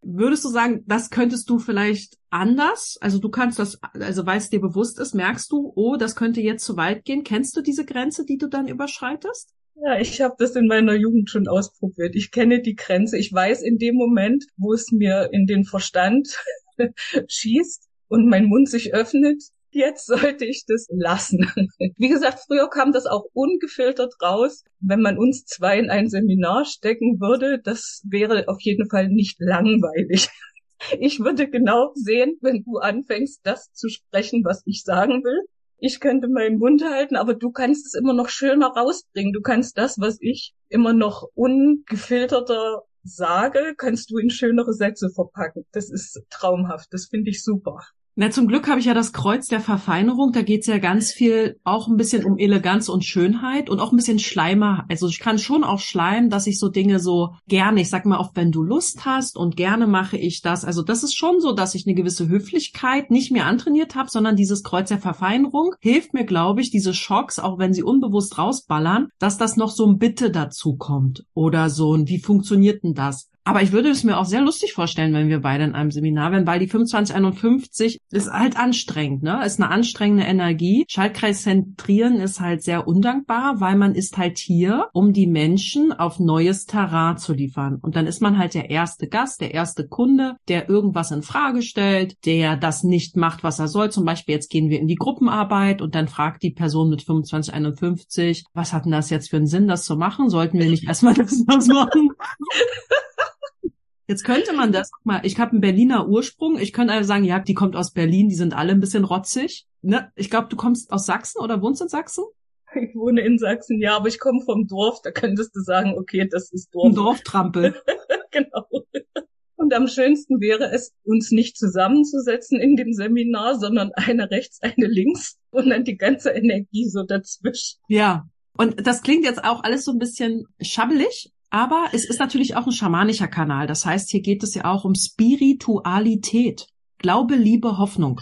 Würdest du sagen, das könntest du vielleicht anders? Also du kannst das, also weil es dir bewusst ist, merkst du, oh, das könnte jetzt zu weit gehen. Kennst du diese Grenze, die du dann überschreitest? Ja, ich habe das in meiner Jugend schon ausprobiert. Ich kenne die Grenze. Ich weiß in dem Moment, wo es mir in den Verstand schießt und mein Mund sich öffnet, jetzt sollte ich das lassen. Wie gesagt, früher kam das auch ungefiltert raus. Wenn man uns zwei in ein Seminar stecken würde, das wäre auf jeden Fall nicht langweilig. Ich würde genau sehen, wenn du anfängst, das zu sprechen, was ich sagen will. Ich könnte meinen Mund halten, aber du kannst es immer noch schöner rausbringen. Du kannst das, was ich immer noch ungefilterter sage, kannst du in schönere Sätze verpacken. Das ist traumhaft. Das finde ich super. Na, zum Glück habe ich ja das Kreuz der Verfeinerung. Da geht's ja ganz viel auch ein bisschen um Eleganz und Schönheit und auch ein bisschen Schleimer. Also ich kann schon auch schleimen, dass ich so Dinge so gerne, ich sag mal oft, wenn du Lust hast und gerne mache ich das. Also das ist schon so, dass ich eine gewisse Höflichkeit nicht mehr antrainiert habe, sondern dieses Kreuz der Verfeinerung hilft mir, glaube ich, diese Schocks, auch wenn sie unbewusst rausballern, dass das noch so ein Bitte dazu kommt oder so ein, wie funktioniert denn das? Aber ich würde es mir auch sehr lustig vorstellen, wenn wir beide in einem Seminar wären, weil die 2551 ist halt anstrengend, ne? Ist eine anstrengende Energie. Schaltkreis zentrieren ist halt sehr undankbar, weil man ist halt hier, um die Menschen auf neues Terrain zu liefern. Und dann ist man halt der erste Gast, der erste Kunde, der irgendwas in Frage stellt, der das nicht macht, was er soll. Zum Beispiel jetzt gehen wir in die Gruppenarbeit und dann fragt die Person mit 2551, was hat denn das jetzt für einen Sinn, das zu machen? Sollten wir nicht erstmal das machen? Jetzt könnte man das, mal, ich habe einen Berliner Ursprung. Ich könnte einfach sagen, ja, die kommt aus Berlin, die sind alle ein bisschen rotzig. Ne? Ich glaube, du kommst aus Sachsen oder wohnst in Sachsen? Ich wohne in Sachsen, ja, aber ich komme vom Dorf. Da könntest du sagen, okay, das ist Dorf. Ein Dorftrampel. genau. Und am schönsten wäre es, uns nicht zusammenzusetzen in dem Seminar, sondern eine rechts, eine links und dann die ganze Energie so dazwischen. Ja. Und das klingt jetzt auch alles so ein bisschen schabbelig, aber es ist natürlich auch ein schamanischer Kanal. Das heißt, hier geht es ja auch um Spiritualität. Glaube, Liebe, Hoffnung.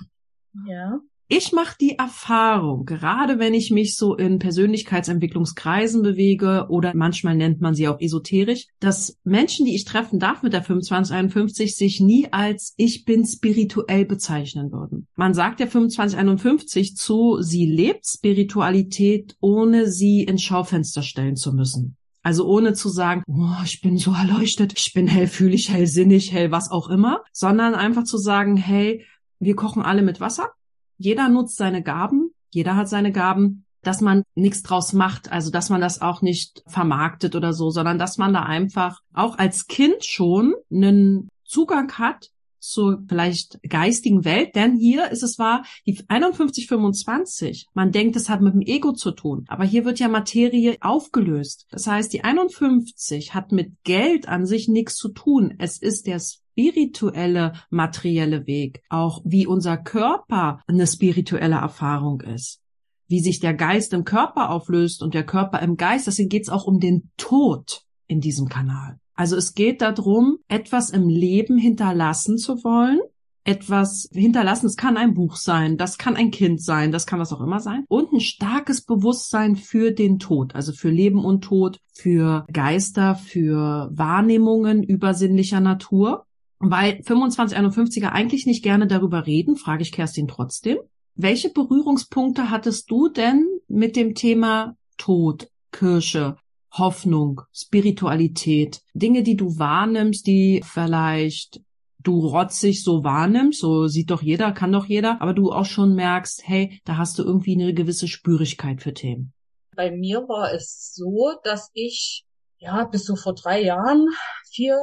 Ja. Ich mache die Erfahrung, gerade wenn ich mich so in Persönlichkeitsentwicklungskreisen bewege oder manchmal nennt man sie auch esoterisch, dass Menschen, die ich treffen darf mit der 2551, sich nie als ich bin spirituell bezeichnen würden. Man sagt der 2551 zu, sie lebt Spiritualität, ohne sie ins Schaufenster stellen zu müssen. Also ohne zu sagen, oh, ich bin so erleuchtet, ich bin hellfühlig, hellsinnig, hell, was auch immer, sondern einfach zu sagen, hey, wir kochen alle mit Wasser. Jeder nutzt seine Gaben, jeder hat seine Gaben, dass man nichts draus macht, also dass man das auch nicht vermarktet oder so, sondern dass man da einfach auch als Kind schon einen Zugang hat zur vielleicht geistigen Welt, denn hier ist es wahr, die 5125, man denkt, es hat mit dem Ego zu tun, aber hier wird ja Materie aufgelöst. Das heißt, die 51 hat mit Geld an sich nichts zu tun. Es ist der spirituelle, materielle Weg, auch wie unser Körper eine spirituelle Erfahrung ist wie sich der Geist im Körper auflöst und der Körper im Geist. Deswegen geht es auch um den Tod in diesem Kanal. Also es geht darum, etwas im Leben hinterlassen zu wollen, etwas hinterlassen. Es kann ein Buch sein, das kann ein Kind sein, das kann was auch immer sein. Und ein starkes Bewusstsein für den Tod, also für Leben und Tod, für Geister, für Wahrnehmungen übersinnlicher Natur. Weil 2551er eigentlich nicht gerne darüber reden, frage ich Kerstin trotzdem. Welche Berührungspunkte hattest du denn mit dem Thema Tod, Kirche, Hoffnung, Spiritualität, Dinge, die du wahrnimmst, die vielleicht du rotzig so wahrnimmst, so sieht doch jeder, kann doch jeder, aber du auch schon merkst, hey, da hast du irgendwie eine gewisse Spürigkeit für Themen. Bei mir war es so, dass ich ja bis so vor drei Jahren, vier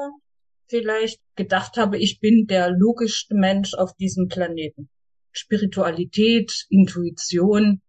vielleicht, gedacht habe, ich bin der logischste Mensch auf diesem Planeten. Spiritualität, Intuition,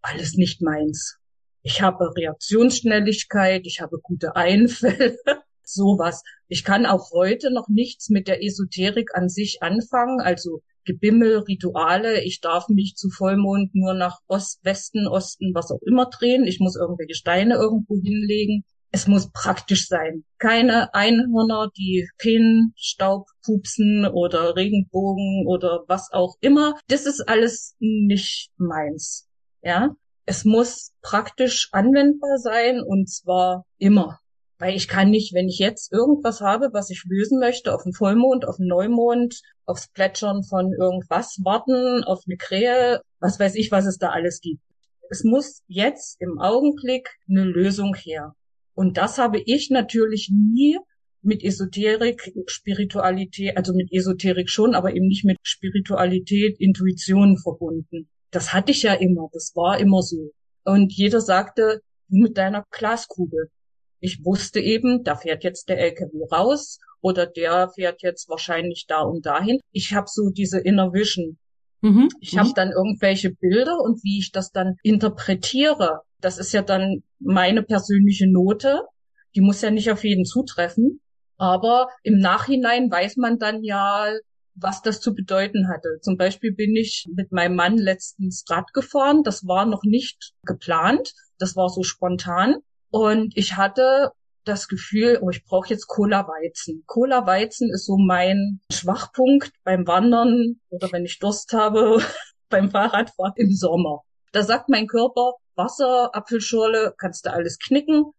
alles nicht meins. Ich habe Reaktionsschnelligkeit, ich habe gute Einfälle, sowas. Ich kann auch heute noch nichts mit der Esoterik an sich anfangen, also Gebimmel, Rituale. Ich darf mich zu Vollmond nur nach Ost, Westen, Osten, was auch immer drehen. Ich muss irgendwelche Steine irgendwo hinlegen. Es muss praktisch sein. Keine Einhörner, die Feenstaub pupsen oder Regenbogen oder was auch immer. Das ist alles nicht meins. Ja. Es muss praktisch anwendbar sein und zwar immer. Weil ich kann nicht, wenn ich jetzt irgendwas habe, was ich lösen möchte, auf den Vollmond, auf den Neumond, aufs Plätschern von irgendwas warten, auf eine Krähe, was weiß ich, was es da alles gibt. Es muss jetzt im Augenblick eine Lösung her. Und das habe ich natürlich nie mit Esoterik, Spiritualität, also mit Esoterik schon, aber eben nicht mit Spiritualität, Intuition verbunden. Das hatte ich ja immer, das war immer so. Und jeder sagte, mit deiner Glaskugel. Ich wusste eben, da fährt jetzt der LKW raus oder der fährt jetzt wahrscheinlich da und dahin. Ich habe so diese Inner Vision. Mhm. Ich habe mhm. dann irgendwelche Bilder und wie ich das dann interpretiere, das ist ja dann meine persönliche Note. Die muss ja nicht auf jeden zutreffen. Aber im Nachhinein weiß man dann ja, was das zu bedeuten hatte. Zum Beispiel bin ich mit meinem Mann letztens Rad gefahren. Das war noch nicht geplant. Das war so spontan. Und ich hatte das Gefühl, oh, ich brauche jetzt Cola-Weizen. Cola-Weizen ist so mein Schwachpunkt beim Wandern oder wenn ich Durst habe beim Fahrradfahren im Sommer. Da sagt mein Körper, Wasser, Apfelschorle, kannst du alles knicken.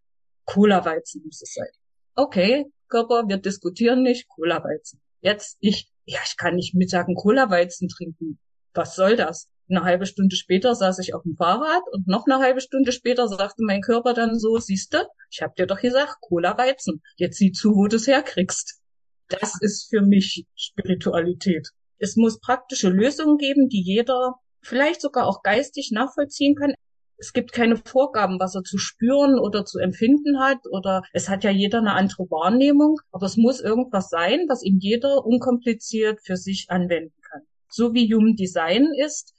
Cola-Weizen muss es sein. Okay, Körper, wir diskutieren nicht, Cola-Weizen. Jetzt ich, ja, ich kann nicht mittagen Cola-Weizen trinken. Was soll das? Eine halbe Stunde später saß ich auf dem Fahrrad und noch eine halbe Stunde später sagte mein Körper dann so, siehste, ich hab dir doch gesagt, Cola Weizen. Jetzt sieh zu, wo du es herkriegst. Das ist für mich Spiritualität. Es muss praktische Lösungen geben, die jeder vielleicht sogar auch geistig nachvollziehen kann. Es gibt keine Vorgaben, was er zu spüren oder zu empfinden hat oder es hat ja jeder eine andere Wahrnehmung, aber es muss irgendwas sein, was ihm jeder unkompliziert für sich anwenden kann. So wie Human Design ist,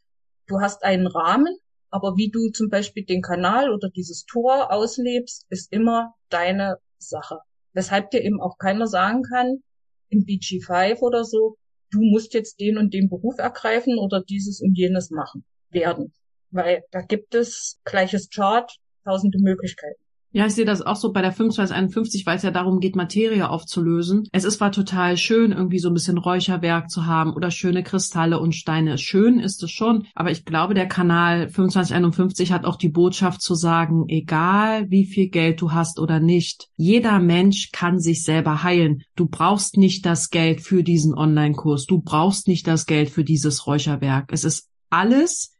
Du hast einen Rahmen, aber wie du zum Beispiel den Kanal oder dieses Tor auslebst, ist immer deine Sache. Weshalb dir eben auch keiner sagen kann, im BG5 oder so, du musst jetzt den und den Beruf ergreifen oder dieses und jenes machen werden. Weil da gibt es gleiches Chart, tausende Möglichkeiten. Ja, ich sehe das auch so bei der 5251, weil es ja darum geht, Materie aufzulösen. Es ist zwar total schön, irgendwie so ein bisschen Räucherwerk zu haben oder schöne Kristalle und Steine. Schön ist es schon, aber ich glaube, der Kanal 2551 hat auch die Botschaft zu sagen, egal wie viel Geld du hast oder nicht, jeder Mensch kann sich selber heilen. Du brauchst nicht das Geld für diesen Online-Kurs. Du brauchst nicht das Geld für dieses Räucherwerk. Es ist alles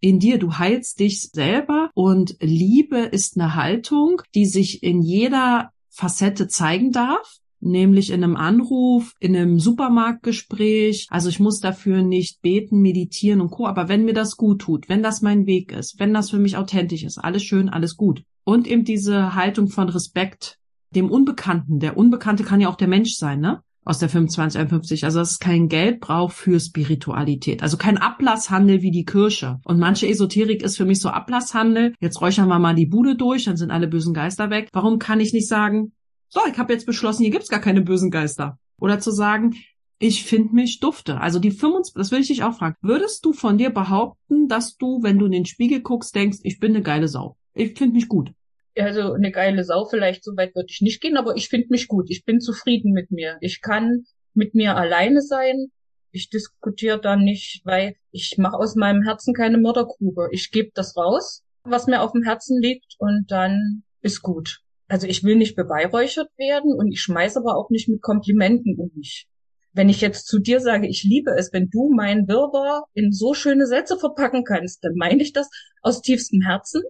in dir, du heilst dich selber und Liebe ist eine Haltung, die sich in jeder Facette zeigen darf nämlich in einem Anruf, in einem Supermarktgespräch. Also ich muss dafür nicht beten, meditieren und co. Aber wenn mir das gut tut, wenn das mein Weg ist, wenn das für mich authentisch ist, alles schön, alles gut. Und eben diese Haltung von Respekt dem Unbekannten. Der Unbekannte kann ja auch der Mensch sein, ne? Aus der 2551. Also dass es kein Geld braucht für Spiritualität. Also kein Ablasshandel wie die Kirche. Und manche Esoterik ist für mich so Ablasshandel. Jetzt räuchern wir mal die Bude durch, dann sind alle bösen Geister weg. Warum kann ich nicht sagen, so, ich habe jetzt beschlossen, hier gibt's gar keine bösen Geister. Oder zu sagen, ich finde mich dufte. Also die 25, das will ich dich auch fragen. Würdest du von dir behaupten, dass du, wenn du in den Spiegel guckst, denkst, ich bin eine geile Sau? Ich finde mich gut also eine geile Sau vielleicht, so weit würde ich nicht gehen, aber ich finde mich gut. Ich bin zufrieden mit mir. Ich kann mit mir alleine sein. Ich diskutiere da nicht, weil ich mache aus meinem Herzen keine Mördergrube. Ich gebe das raus, was mir auf dem Herzen liegt und dann ist gut. Also ich will nicht beweihräuchert werden und ich schmeiß aber auch nicht mit Komplimenten um mich. Wenn ich jetzt zu dir sage, ich liebe es, wenn du meinen Wirrwarr in so schöne Sätze verpacken kannst, dann meine ich das aus tiefstem Herzen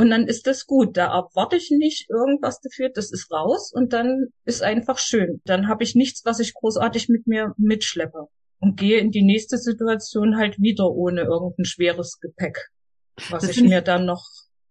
und dann ist das gut. Da erwarte ich nicht irgendwas dafür, das ist raus und dann ist einfach schön. Dann habe ich nichts, was ich großartig mit mir mitschleppe und gehe in die nächste Situation halt wieder ohne irgendein schweres Gepäck, was das ich mir dann noch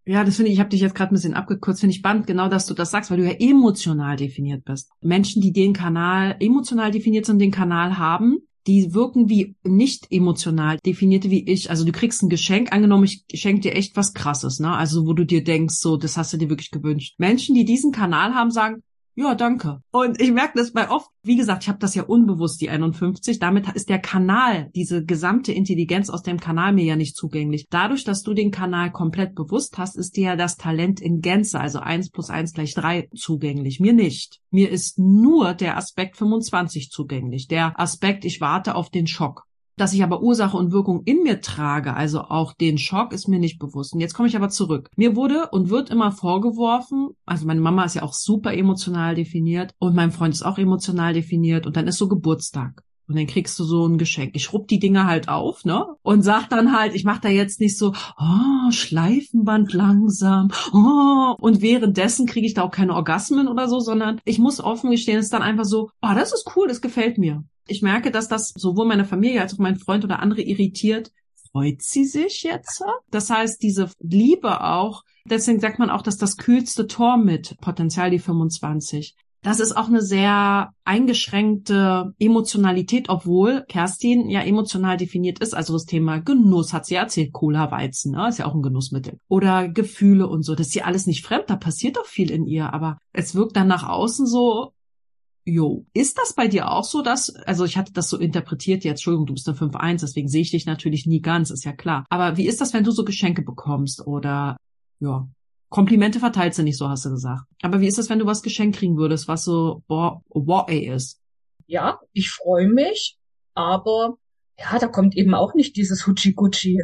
ja, das finde ich, ich habe dich jetzt gerade ein bisschen abgekürzt, finde ich spannend, genau, dass du das sagst, weil du ja emotional definiert bist. Menschen, die den Kanal emotional definiert sind, den Kanal haben, die wirken wie nicht emotional definierte wie ich. Also du kriegst ein Geschenk, angenommen, ich schenke dir echt was krasses, ne? Also wo du dir denkst, so, das hast du dir wirklich gewünscht. Menschen, die diesen Kanal haben, sagen, ja, danke. Und ich merke das bei oft, wie gesagt, ich habe das ja unbewusst, die 51. Damit ist der Kanal, diese gesamte Intelligenz aus dem Kanal mir ja nicht zugänglich. Dadurch, dass du den Kanal komplett bewusst hast, ist dir ja das Talent in Gänze, also eins plus eins gleich drei zugänglich. Mir nicht. Mir ist nur der Aspekt 25 zugänglich. Der Aspekt, ich warte auf den Schock dass ich aber Ursache und Wirkung in mir trage, also auch den Schock, ist mir nicht bewusst. Und jetzt komme ich aber zurück. Mir wurde und wird immer vorgeworfen, also meine Mama ist ja auch super emotional definiert und mein Freund ist auch emotional definiert und dann ist so Geburtstag. Und dann kriegst du so ein Geschenk. Ich rupp die Dinger halt auf, ne? Und sag dann halt, ich mach da jetzt nicht so, oh, Schleifenband langsam, oh. Und währenddessen kriege ich da auch keine Orgasmen oder so, sondern ich muss offen gestehen, es ist dann einfach so, oh, das ist cool, das gefällt mir. Ich merke, dass das sowohl meine Familie als auch mein Freund oder andere irritiert. Freut sie sich jetzt? Das heißt, diese Liebe auch, deswegen sagt man auch, dass das kühlste Tor mit Potenzial die 25. Das ist auch eine sehr eingeschränkte Emotionalität, obwohl Kerstin ja emotional definiert ist. Also das Thema Genuss hat sie erzählt, Cola, Weizen, ne? ist ja auch ein Genussmittel. Oder Gefühle und so. Das ist ja alles nicht fremd, da passiert doch viel in ihr. Aber es wirkt dann nach außen so, Jo, ist das bei dir auch so, dass, also ich hatte das so interpretiert jetzt, Entschuldigung, du bist eine 5-1, deswegen sehe ich dich natürlich nie ganz, ist ja klar. Aber wie ist das, wenn du so Geschenke bekommst oder, ja, Komplimente verteilt sie nicht, so hast du gesagt. Aber wie ist das, wenn du was geschenkt kriegen würdest, was so, boah, ey ist? Ja, ich freue mich, aber ja, da kommt eben auch nicht dieses Hutschi-Gutschi.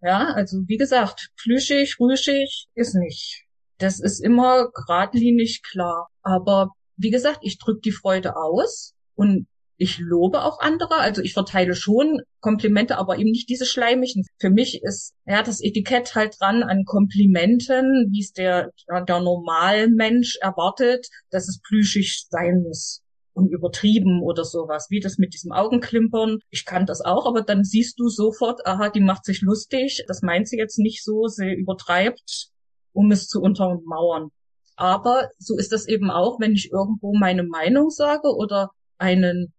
Ja, also wie gesagt, flüschig, rüschig ist nicht. Das ist immer geradlinig klar. Aber wie gesagt, ich drücke die Freude aus und ich lobe auch andere, also ich verteile schon Komplimente, aber eben nicht diese schleimigen. Für mich ist ja das Etikett halt dran an Komplimenten, wie es der, der Normalmensch erwartet, dass es plüschig sein muss und übertrieben oder sowas, wie das mit diesem Augenklimpern. Ich kann das auch, aber dann siehst du sofort, aha, die macht sich lustig, das meint sie jetzt nicht so, sie übertreibt, um es zu untermauern. Aber so ist das eben auch, wenn ich irgendwo meine Meinung sage oder einen,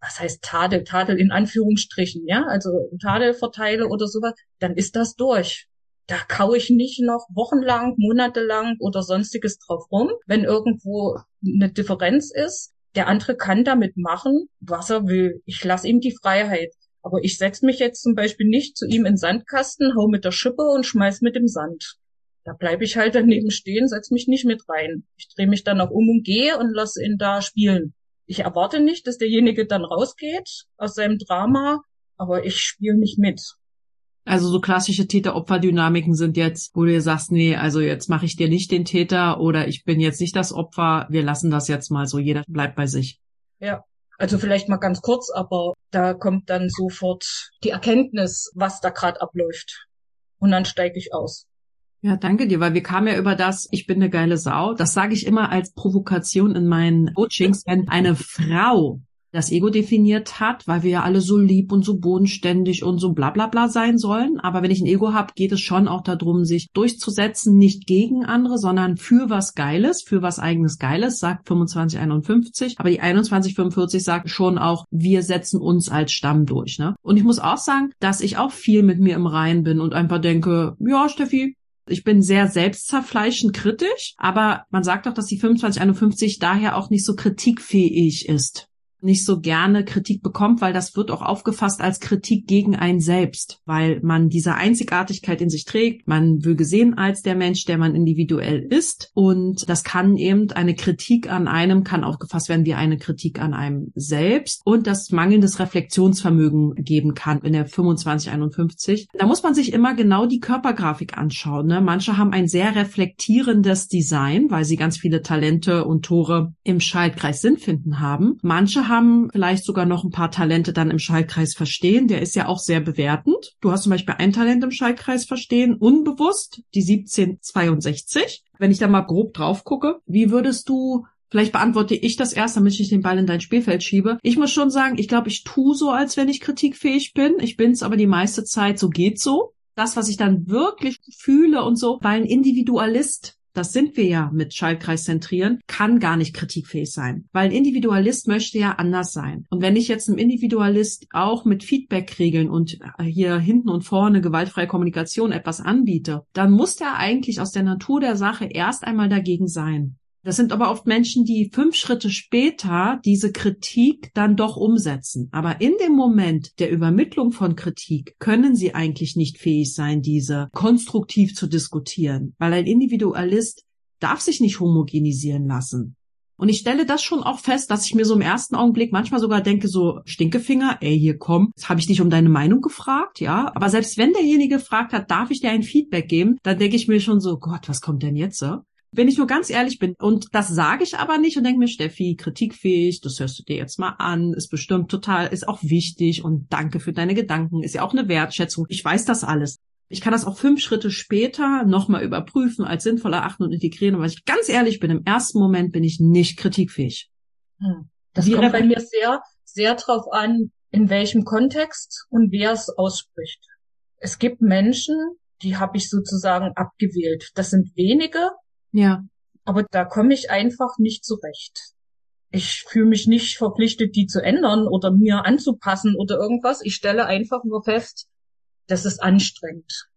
was heißt Tadel, Tadel in Anführungsstrichen, ja, also Tadel verteile oder sowas, dann ist das durch. Da kau ich nicht noch wochenlang, monatelang oder sonstiges drauf rum. Wenn irgendwo eine Differenz ist, der andere kann damit machen, was er will. Ich lasse ihm die Freiheit. Aber ich setze mich jetzt zum Beispiel nicht zu ihm in Sandkasten, hau mit der Schippe und schmeiß mit dem Sand. Da bleibe ich halt daneben stehen, setz mich nicht mit rein. Ich drehe mich dann auch um und gehe und lasse ihn da spielen. Ich erwarte nicht, dass derjenige dann rausgeht aus seinem Drama, aber ich spiele nicht mit. Also so klassische Täter-Opfer-Dynamiken sind jetzt, wo du sagst, nee, also jetzt mache ich dir nicht den Täter oder ich bin jetzt nicht das Opfer, wir lassen das jetzt mal so, jeder bleibt bei sich. Ja, also vielleicht mal ganz kurz, aber da kommt dann sofort die Erkenntnis, was da gerade abläuft. Und dann steige ich aus. Ja, danke dir, weil wir kamen ja über das, ich bin eine geile Sau. Das sage ich immer als Provokation in meinen Coachings, wenn eine Frau das Ego definiert hat, weil wir ja alle so lieb und so bodenständig und so bla bla bla sein sollen. Aber wenn ich ein Ego habe, geht es schon auch darum, sich durchzusetzen, nicht gegen andere, sondern für was Geiles, für was eigenes Geiles, sagt 2551. Aber die 2145 sagt schon auch, wir setzen uns als Stamm durch. Ne? Und ich muss auch sagen, dass ich auch viel mit mir im Rein bin und einfach denke, ja, Steffi, ich bin sehr selbstzerfleischend kritisch, aber man sagt auch, dass die 2551 daher auch nicht so kritikfähig ist nicht so gerne Kritik bekommt, weil das wird auch aufgefasst als Kritik gegen einen selbst, weil man diese Einzigartigkeit in sich trägt. Man will gesehen als der Mensch, der man individuell ist. Und das kann eben eine Kritik an einem, kann aufgefasst werden wie eine Kritik an einem selbst und das mangelndes Reflexionsvermögen geben kann in der 2551. Da muss man sich immer genau die Körpergrafik anschauen. Ne? Manche haben ein sehr reflektierendes Design, weil sie ganz viele Talente und Tore im Schaltkreis Sinn finden haben. Manche Haben vielleicht sogar noch ein paar Talente dann im Schaltkreis verstehen. Der ist ja auch sehr bewertend. Du hast zum Beispiel ein Talent im Schaltkreis verstehen, unbewusst, die 1762. Wenn ich da mal grob drauf gucke, wie würdest du Vielleicht beantworte ich das erst, damit ich den Ball in dein Spielfeld schiebe. Ich muss schon sagen, ich glaube, ich tue so, als wenn ich kritikfähig bin. Ich bin es aber die meiste Zeit, so geht so. Das, was ich dann wirklich fühle und so, weil ein Individualist das sind wir ja mit Schaltkreis zentrieren, kann gar nicht kritikfähig sein. Weil ein Individualist möchte ja anders sein. Und wenn ich jetzt einem Individualist auch mit Feedback-Regeln und hier hinten und vorne gewaltfreie Kommunikation etwas anbiete, dann muss der eigentlich aus der Natur der Sache erst einmal dagegen sein. Das sind aber oft Menschen, die fünf Schritte später diese Kritik dann doch umsetzen. Aber in dem Moment der Übermittlung von Kritik können sie eigentlich nicht fähig sein, diese konstruktiv zu diskutieren, weil ein Individualist darf sich nicht homogenisieren lassen. Und ich stelle das schon auch fest, dass ich mir so im ersten Augenblick manchmal sogar denke, so Stinkefinger, ey, hier komm, habe ich dich um deine Meinung gefragt, ja. Aber selbst wenn derjenige gefragt hat, darf ich dir ein Feedback geben, dann denke ich mir schon so, Gott, was kommt denn jetzt? So? Wenn ich nur ganz ehrlich bin. Und das sage ich aber nicht und denke mir, Steffi, kritikfähig, das hörst du dir jetzt mal an, ist bestimmt total, ist auch wichtig und danke für deine Gedanken, ist ja auch eine Wertschätzung. Ich weiß das alles. Ich kann das auch fünf Schritte später nochmal überprüfen, als sinnvoll erachten und integrieren. Aber wenn ich ganz ehrlich bin, im ersten Moment bin ich nicht kritikfähig. Hm. Das Wie kommt bei mir sehr, sehr drauf an, in welchem Kontext und wer es ausspricht. Es gibt Menschen, die habe ich sozusagen abgewählt. Das sind wenige, ja. Aber da komme ich einfach nicht zurecht. Ich fühle mich nicht verpflichtet, die zu ändern oder mir anzupassen oder irgendwas. Ich stelle einfach nur fest, das ist anstrengend.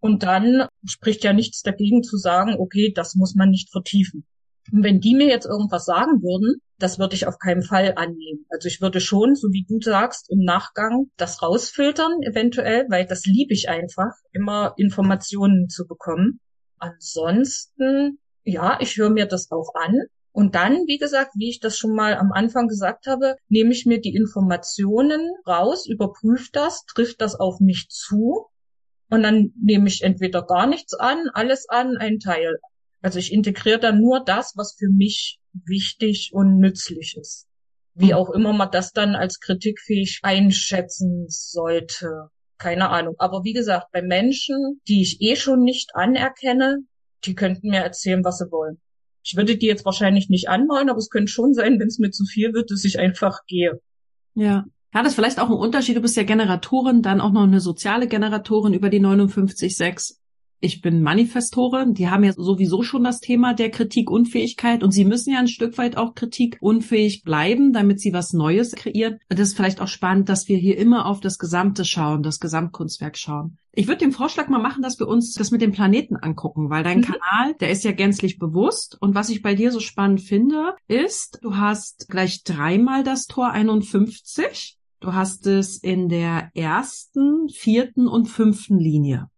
Und dann spricht ja nichts dagegen zu sagen, okay, das muss man nicht vertiefen. Und wenn die mir jetzt irgendwas sagen würden, das würde ich auf keinen Fall annehmen. Also ich würde schon, so wie du sagst, im Nachgang das rausfiltern, eventuell, weil das liebe ich einfach, immer Informationen zu bekommen. Ansonsten, ja, ich höre mir das auch an. Und dann, wie gesagt, wie ich das schon mal am Anfang gesagt habe, nehme ich mir die Informationen raus, überprüfe das, trifft das auf mich zu. Und dann nehme ich entweder gar nichts an, alles an, ein Teil. Also ich integriere dann nur das, was für mich wichtig und nützlich ist. Wie auch immer man das dann als kritikfähig einschätzen sollte keine Ahnung. Aber wie gesagt, bei Menschen, die ich eh schon nicht anerkenne, die könnten mir erzählen, was sie wollen. Ich würde die jetzt wahrscheinlich nicht anmalen, aber es könnte schon sein, wenn es mir zu viel wird, dass ich einfach gehe. Ja. Ja, das ist vielleicht auch ein Unterschied. Du bist ja Generatorin, dann auch noch eine soziale Generatorin über die 59.6 ich bin Manifestorin, die haben ja sowieso schon das Thema der Kritikunfähigkeit und sie müssen ja ein Stück weit auch kritikunfähig bleiben, damit sie was Neues kreieren. Das ist vielleicht auch spannend, dass wir hier immer auf das Gesamte schauen, das Gesamtkunstwerk schauen. Ich würde den Vorschlag mal machen, dass wir uns das mit den Planeten angucken, weil dein mhm. Kanal, der ist ja gänzlich bewusst. Und was ich bei dir so spannend finde, ist, du hast gleich dreimal das Tor 51. Du hast es in der ersten, vierten und fünften Linie.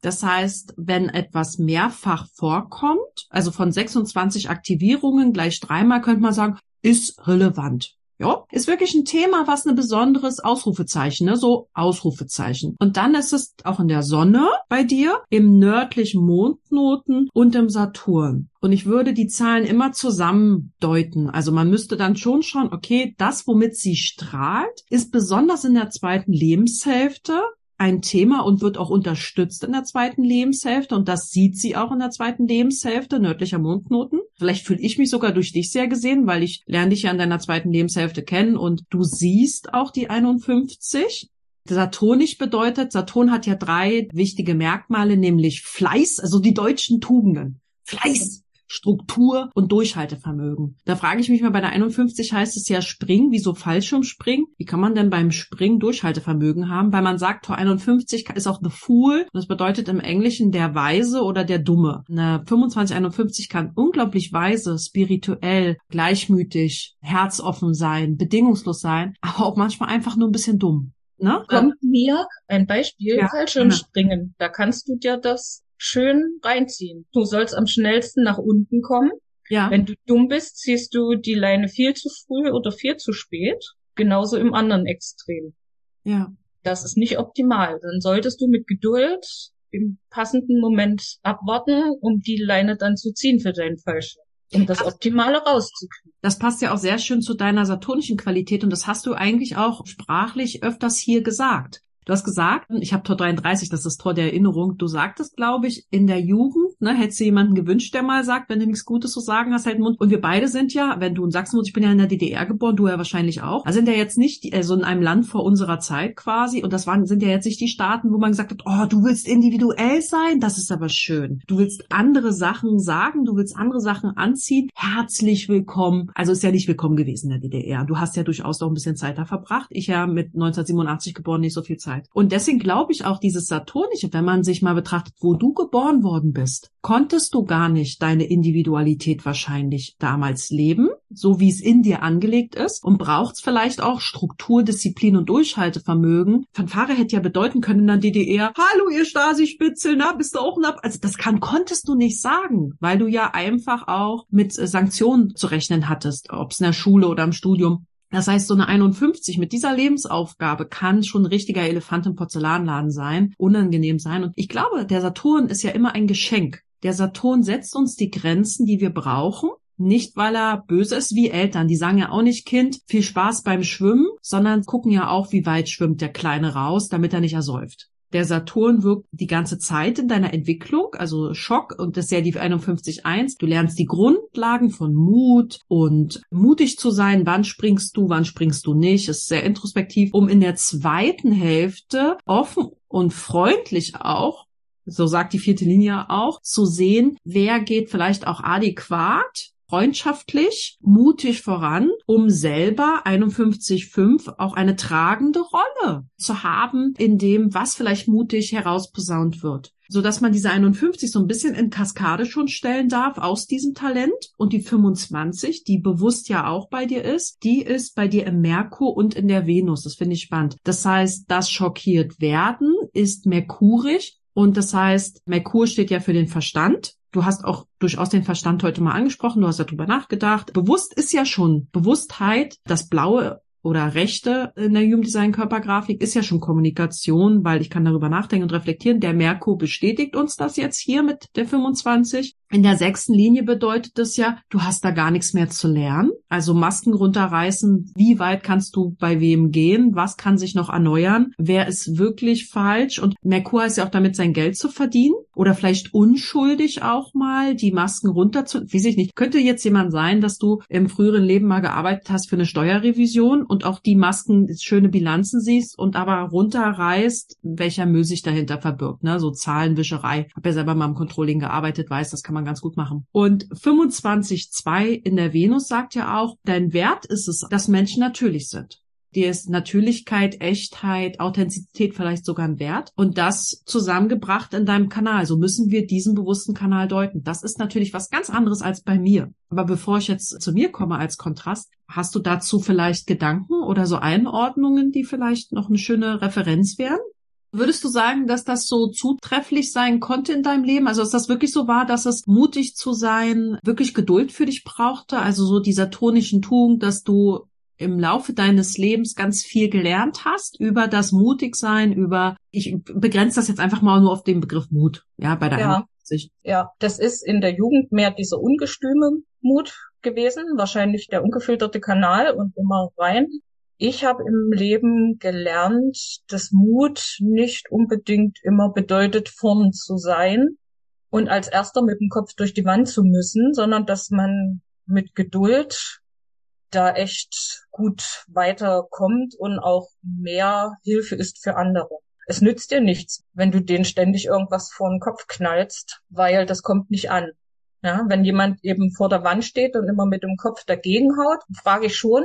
Das heißt, wenn etwas mehrfach vorkommt, also von 26 Aktivierungen gleich dreimal, könnte man sagen, ist relevant. Ja, ist wirklich ein Thema, was ein besonderes Ausrufezeichen, ne? so Ausrufezeichen. Und dann ist es auch in der Sonne bei dir, im nördlichen Mondnoten und im Saturn. Und ich würde die Zahlen immer zusammen deuten. Also man müsste dann schon schauen, okay, das, womit sie strahlt, ist besonders in der zweiten Lebenshälfte ein Thema und wird auch unterstützt in der zweiten Lebenshälfte und das sieht sie auch in der zweiten Lebenshälfte, nördlicher Mondknoten. Vielleicht fühle ich mich sogar durch dich sehr gesehen, weil ich lerne dich ja in deiner zweiten Lebenshälfte kennen und du siehst auch die 51. Saturnisch bedeutet, Saturn hat ja drei wichtige Merkmale, nämlich Fleiß, also die deutschen Tugenden. Fleiß, Struktur und Durchhaltevermögen. Da frage ich mich mal, bei der 51 heißt es ja Springen, wieso Fallschirmspringen? Wie kann man denn beim Springen Durchhaltevermögen haben? Weil man sagt, Tor 51 ist auch the fool. Das bedeutet im Englischen der Weise oder der Dumme. Eine 25, 51 kann unglaublich weise, spirituell, gleichmütig, herzoffen sein, bedingungslos sein, aber auch manchmal einfach nur ein bisschen dumm. Ne? Kommt mir ein Beispiel, ja, Fallschirmspringen. Da kannst du dir das schön reinziehen. Du sollst am schnellsten nach unten kommen. Ja. Wenn du dumm bist, ziehst du die Leine viel zu früh oder viel zu spät. Genauso im anderen Extrem. Ja. Das ist nicht optimal. Dann solltest du mit Geduld im passenden Moment abwarten, um die Leine dann zu ziehen für deinen Fallschirm. um das Optimale rauszukriegen. Das passt ja auch sehr schön zu deiner saturnischen Qualität und das hast du eigentlich auch sprachlich öfters hier gesagt. Du hast gesagt, ich habe Tor 33, das ist das Tor der Erinnerung. Du sagtest, glaube ich, in der Jugend, ne, hättest du jemanden gewünscht, der mal sagt, wenn du nichts Gutes zu sagen hast, halt den Mund. Und wir beide sind ja, wenn du in Sachsen ich bin ja in der DDR geboren, du ja wahrscheinlich auch. Also sind ja jetzt nicht also in einem Land vor unserer Zeit quasi. Und das waren, sind ja jetzt nicht die Staaten, wo man gesagt hat, oh, du willst individuell sein, das ist aber schön. Du willst andere Sachen sagen, du willst andere Sachen anziehen. Herzlich willkommen. Also ist ja nicht willkommen gewesen in der DDR. Du hast ja durchaus noch ein bisschen Zeit da verbracht. Ich ja mit 1987 geboren, nicht so viel. Zeit. Und deswegen glaube ich auch dieses Saturnische, wenn man sich mal betrachtet, wo du geboren worden bist, konntest du gar nicht deine Individualität wahrscheinlich damals leben, so wie es in dir angelegt ist und brauchst vielleicht auch Struktur, Disziplin und Durchhaltevermögen. Fanfare hätte ja bedeuten können in der DDR, hallo ihr Stasi-Spitzel, na, bist du auch ein Also das kann, konntest du nicht sagen, weil du ja einfach auch mit Sanktionen zu rechnen hattest, ob es in der Schule oder im Studium. Das heißt, so eine 51 mit dieser Lebensaufgabe kann schon ein richtiger Elefant im Porzellanladen sein, unangenehm sein. Und ich glaube, der Saturn ist ja immer ein Geschenk. Der Saturn setzt uns die Grenzen, die wir brauchen. Nicht, weil er böse ist wie Eltern. Die sagen ja auch nicht, Kind, viel Spaß beim Schwimmen, sondern gucken ja auch, wie weit schwimmt der Kleine raus, damit er nicht ersäuft. Der Saturn wirkt die ganze Zeit in deiner Entwicklung, also Schock und das ist ja die 51.1. Du lernst die Grundlagen von Mut und mutig zu sein. Wann springst du, wann springst du nicht? Das ist sehr introspektiv, um in der zweiten Hälfte offen und freundlich auch so sagt die vierte Linie auch, zu sehen, wer geht vielleicht auch adäquat freundschaftlich, mutig voran, um selber 51.5 auch eine tragende Rolle zu haben in dem, was vielleicht mutig herausposaunt wird so dass man diese 51 so ein bisschen in Kaskade schon stellen darf aus diesem Talent und die 25, die bewusst ja auch bei dir ist, die ist bei dir im Merkur und in der Venus. Das finde ich spannend. Das heißt, das schockiert werden ist merkurisch und das heißt, Merkur steht ja für den Verstand Du hast auch durchaus den Verstand heute mal angesprochen, du hast darüber nachgedacht. Bewusst ist ja schon Bewusstheit, das Blaue oder Rechte in der Human Design Körpergrafik ist ja schon Kommunikation, weil ich kann darüber nachdenken und reflektieren. Der Merkur bestätigt uns das jetzt hier mit der 25. In der sechsten Linie bedeutet das ja, du hast da gar nichts mehr zu lernen. Also Masken runterreißen, wie weit kannst du bei wem gehen, was kann sich noch erneuern, wer ist wirklich falsch und Merkur ist ja auch damit sein Geld zu verdienen oder vielleicht unschuldig auch mal die Masken runter zu, weiß ich nicht. Könnte jetzt jemand sein, dass du im früheren Leben mal gearbeitet hast für eine Steuerrevision und auch die Masken schöne Bilanzen siehst und aber runterreißt, welcher Müll sich dahinter verbirgt, ne? So Zahlenwischerei. Hab ja selber mal im Controlling gearbeitet, weiß, das kann man man ganz gut machen. Und 25.2 in der Venus sagt ja auch, dein Wert ist es, dass Menschen natürlich sind. Dir ist Natürlichkeit, Echtheit, Authentizität vielleicht sogar ein Wert und das zusammengebracht in deinem Kanal. So müssen wir diesen bewussten Kanal deuten. Das ist natürlich was ganz anderes als bei mir. Aber bevor ich jetzt zu mir komme als Kontrast, hast du dazu vielleicht Gedanken oder so Einordnungen, die vielleicht noch eine schöne Referenz wären? Würdest du sagen, dass das so zutrefflich sein konnte in deinem Leben? Also ist das wirklich so wahr, dass es mutig zu sein, wirklich Geduld für dich brauchte? Also so dieser tonischen Tugend, dass du im Laufe deines Lebens ganz viel gelernt hast über das Mutigsein, über, ich begrenze das jetzt einfach mal nur auf den Begriff Mut, ja, bei der ja. Sicht. Ja, das ist in der Jugend mehr dieser ungestüme Mut gewesen, wahrscheinlich der ungefilterte Kanal und immer rein. Ich habe im Leben gelernt, dass Mut nicht unbedingt immer bedeutet, vorn zu sein und als erster mit dem Kopf durch die Wand zu müssen, sondern dass man mit Geduld da echt gut weiterkommt und auch mehr Hilfe ist für andere. Es nützt dir nichts, wenn du denen ständig irgendwas vor den Kopf knallst, weil das kommt nicht an. Ja, wenn jemand eben vor der Wand steht und immer mit dem Kopf dagegen haut, frage ich schon,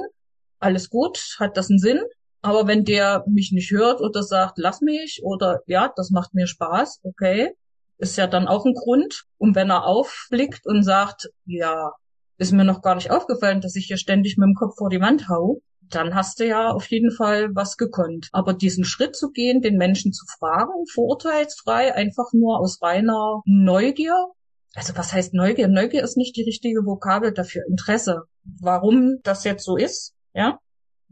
alles gut, hat das einen Sinn. Aber wenn der mich nicht hört oder sagt, lass mich oder ja, das macht mir Spaß, okay, ist ja dann auch ein Grund. Und wenn er aufblickt und sagt, ja, ist mir noch gar nicht aufgefallen, dass ich hier ständig mit dem Kopf vor die Wand hau, dann hast du ja auf jeden Fall was gekonnt. Aber diesen Schritt zu gehen, den Menschen zu fragen, vorurteilsfrei, einfach nur aus reiner Neugier. Also was heißt Neugier? Neugier ist nicht die richtige Vokabel dafür. Interesse. Warum das jetzt so ist, ja,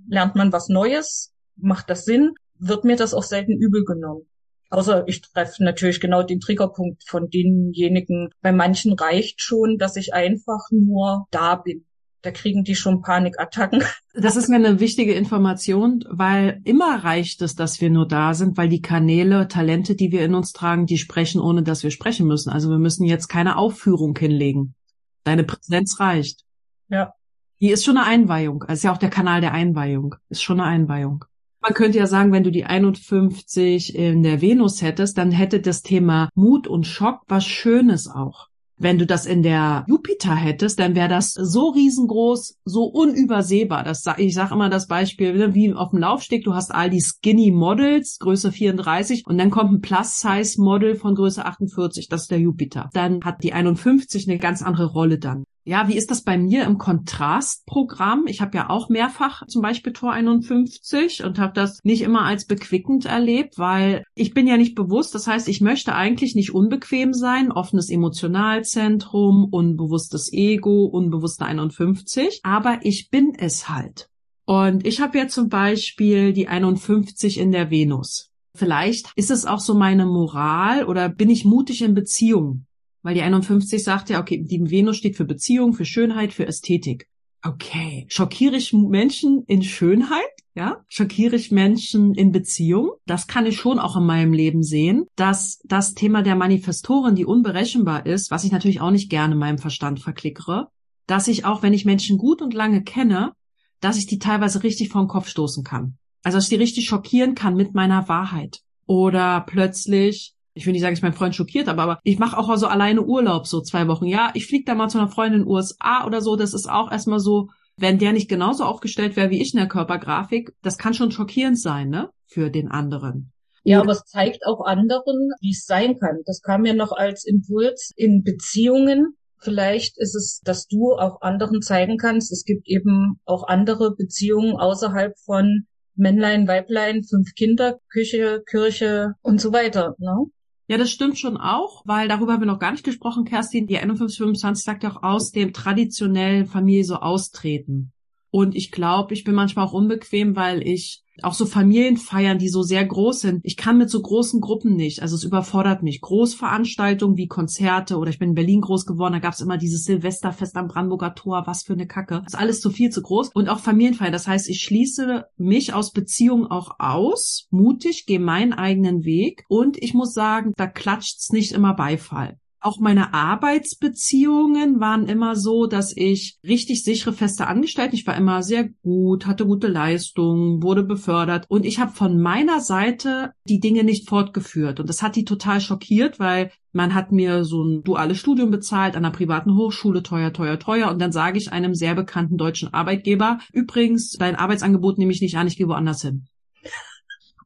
lernt man was Neues, macht das Sinn, wird mir das auch selten übel genommen. Außer ich treffe natürlich genau den Triggerpunkt von denjenigen. Bei manchen reicht schon, dass ich einfach nur da bin. Da kriegen die schon Panikattacken. Das ist mir eine wichtige Information, weil immer reicht es, dass wir nur da sind, weil die Kanäle, Talente, die wir in uns tragen, die sprechen, ohne dass wir sprechen müssen. Also wir müssen jetzt keine Aufführung hinlegen. Deine Präsenz reicht. Ja. Die ist schon eine Einweihung. Das ist ja auch der Kanal der Einweihung. Ist schon eine Einweihung. Man könnte ja sagen, wenn du die 51 in der Venus hättest, dann hätte das Thema Mut und Schock was Schönes auch. Wenn du das in der Jupiter hättest, dann wäre das so riesengroß, so unübersehbar. Das, ich sage immer das Beispiel, ne, wie auf dem Laufsteg, du hast all die Skinny Models, Größe 34, und dann kommt ein Plus-Size-Model von Größe 48, das ist der Jupiter. Dann hat die 51 eine ganz andere Rolle dann. Ja, wie ist das bei mir im Kontrastprogramm? Ich habe ja auch mehrfach zum Beispiel Tor 51 und habe das nicht immer als bequickend erlebt, weil ich bin ja nicht bewusst. Das heißt, ich möchte eigentlich nicht unbequem sein. Offenes Emotionalzentrum, unbewusstes Ego, unbewusste 51. Aber ich bin es halt. Und ich habe ja zum Beispiel die 51 in der Venus. Vielleicht ist es auch so meine Moral oder bin ich mutig in Beziehungen? Weil die 51 sagt ja, okay, die Venus steht für Beziehung, für Schönheit, für Ästhetik. Okay. Schockiere ich Menschen in Schönheit? Ja? Schockiere ich Menschen in Beziehung? Das kann ich schon auch in meinem Leben sehen, dass das Thema der Manifestorin, die unberechenbar ist, was ich natürlich auch nicht gerne in meinem Verstand verklickere, dass ich auch, wenn ich Menschen gut und lange kenne, dass ich die teilweise richtig vor den Kopf stoßen kann. Also, dass ich die richtig schockieren kann mit meiner Wahrheit. Oder plötzlich ich will nicht sagen, ich mein Freund schockiert habe, aber ich mache auch so alleine Urlaub, so zwei Wochen. Ja, ich fliege da mal zu einer Freundin in den USA oder so. Das ist auch erstmal so, wenn der nicht genauso aufgestellt wäre wie ich in der Körpergrafik, das kann schon schockierend sein, ne? Für den anderen. Ja, aber es zeigt auch anderen, wie es sein kann. Das kam mir noch als Impuls in Beziehungen. Vielleicht ist es, dass du auch anderen zeigen kannst, es gibt eben auch andere Beziehungen außerhalb von Männlein, Weiblein, fünf Kinder, Küche, Kirche und so weiter. Ne? Ja, das stimmt schon auch, weil darüber haben wir noch gar nicht gesprochen, Kerstin. Die 5125 sagt ja auch aus dem traditionellen Familie so austreten. Und ich glaube, ich bin manchmal auch unbequem, weil ich auch so Familienfeiern, die so sehr groß sind. Ich kann mit so großen Gruppen nicht. Also es überfordert mich. Großveranstaltungen wie Konzerte oder ich bin in Berlin groß geworden, da gab es immer dieses Silvesterfest am Brandenburger Tor. Was für eine Kacke. Das ist alles zu viel zu groß. Und auch Familienfeiern. Das heißt, ich schließe mich aus Beziehungen auch aus, mutig, gehe meinen eigenen Weg. Und ich muss sagen, da klatscht's nicht immer Beifall. Auch meine Arbeitsbeziehungen waren immer so, dass ich richtig sichere feste Angestellten, ich war immer sehr gut, hatte gute Leistungen, wurde befördert. Und ich habe von meiner Seite die Dinge nicht fortgeführt. Und das hat die total schockiert, weil man hat mir so ein duales Studium bezahlt an einer privaten Hochschule, teuer, teuer, teuer. Und dann sage ich einem sehr bekannten deutschen Arbeitgeber, übrigens, dein Arbeitsangebot nehme ich nicht an, ich gehe woanders hin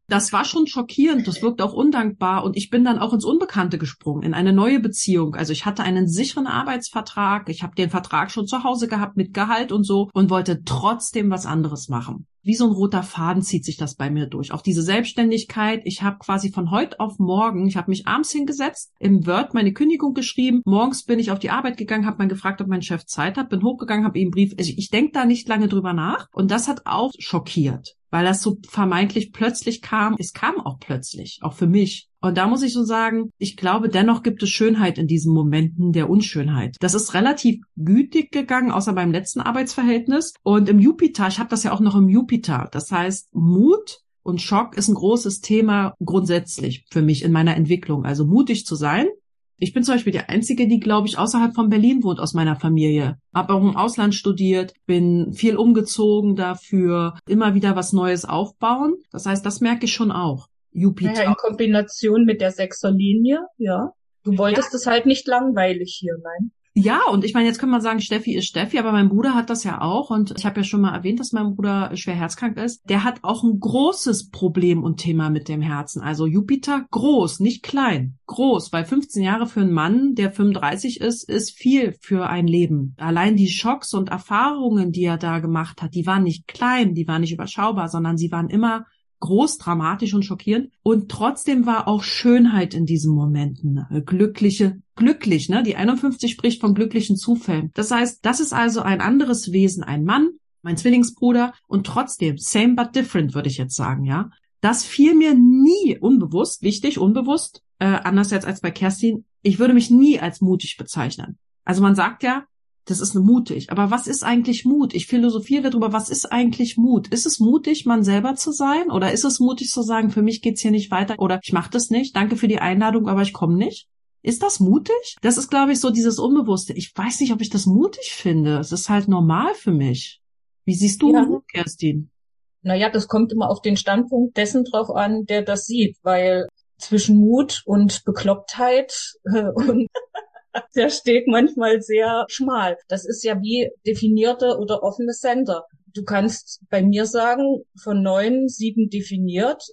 das war schon schockierend, das wirkt auch undankbar und ich bin dann auch ins Unbekannte gesprungen, in eine neue Beziehung. Also ich hatte einen sicheren Arbeitsvertrag, ich habe den Vertrag schon zu Hause gehabt mit Gehalt und so und wollte trotzdem was anderes machen. Wie so ein roter Faden zieht sich das bei mir durch. Auch diese Selbstständigkeit, ich habe quasi von heute auf morgen, ich habe mich abends hingesetzt, im Word meine Kündigung geschrieben, morgens bin ich auf die Arbeit gegangen, habe mal gefragt, ob mein Chef Zeit hat, bin hochgegangen, habe ihm einen Brief, also ich denke da nicht lange drüber nach und das hat auch schockiert weil das so vermeintlich plötzlich kam. Es kam auch plötzlich, auch für mich. Und da muss ich so sagen, ich glaube, dennoch gibt es Schönheit in diesen Momenten der Unschönheit. Das ist relativ gütig gegangen, außer beim letzten Arbeitsverhältnis. Und im Jupiter, ich habe das ja auch noch im Jupiter. Das heißt, Mut und Schock ist ein großes Thema grundsätzlich für mich in meiner Entwicklung. Also mutig zu sein, ich bin zum Beispiel die Einzige, die, glaube ich, außerhalb von Berlin wohnt aus meiner Familie. Hab auch im Ausland studiert, bin viel umgezogen dafür, immer wieder was Neues aufbauen. Das heißt, das merke ich schon auch. Jupiter. Ja, in Kombination mit der Sechserlinie, ja. Du wolltest es halt nicht langweilig hier, nein? Ja, und ich meine, jetzt kann man sagen, Steffi ist Steffi, aber mein Bruder hat das ja auch. Und ich habe ja schon mal erwähnt, dass mein Bruder schwer herzkrank ist. Der hat auch ein großes Problem und Thema mit dem Herzen. Also Jupiter groß, nicht klein. Groß, weil 15 Jahre für einen Mann, der 35 ist, ist viel für ein Leben. Allein die Schocks und Erfahrungen, die er da gemacht hat, die waren nicht klein, die waren nicht überschaubar, sondern sie waren immer groß, dramatisch und schockierend. Und trotzdem war auch Schönheit in diesen Momenten. Glückliche, glücklich, ne? Die 51 spricht von glücklichen Zufällen. Das heißt, das ist also ein anderes Wesen, ein Mann, mein Zwillingsbruder und trotzdem same but different, würde ich jetzt sagen, ja. das fiel mir nie unbewusst, wichtig, unbewusst, äh, anders jetzt als bei Kerstin, ich würde mich nie als mutig bezeichnen. Also man sagt ja, das ist mutig. Aber was ist eigentlich Mut? Ich philosophiere darüber, was ist eigentlich Mut? Ist es mutig, man selber zu sein? Oder ist es mutig zu sagen, für mich geht's hier nicht weiter oder ich mache das nicht, danke für die Einladung, aber ich komme nicht? Ist das mutig? Das ist, glaube ich, so dieses Unbewusste. Ich weiß nicht, ob ich das mutig finde. Es ist halt normal für mich. Wie siehst du, ja. Kerstin? Naja, das kommt immer auf den Standpunkt dessen drauf an, der das sieht, weil zwischen Mut und Beklopptheit äh, und der steht manchmal sehr schmal. Das ist ja wie definierte oder offene Sender. Du kannst bei mir sagen, von neun, sieben definiert,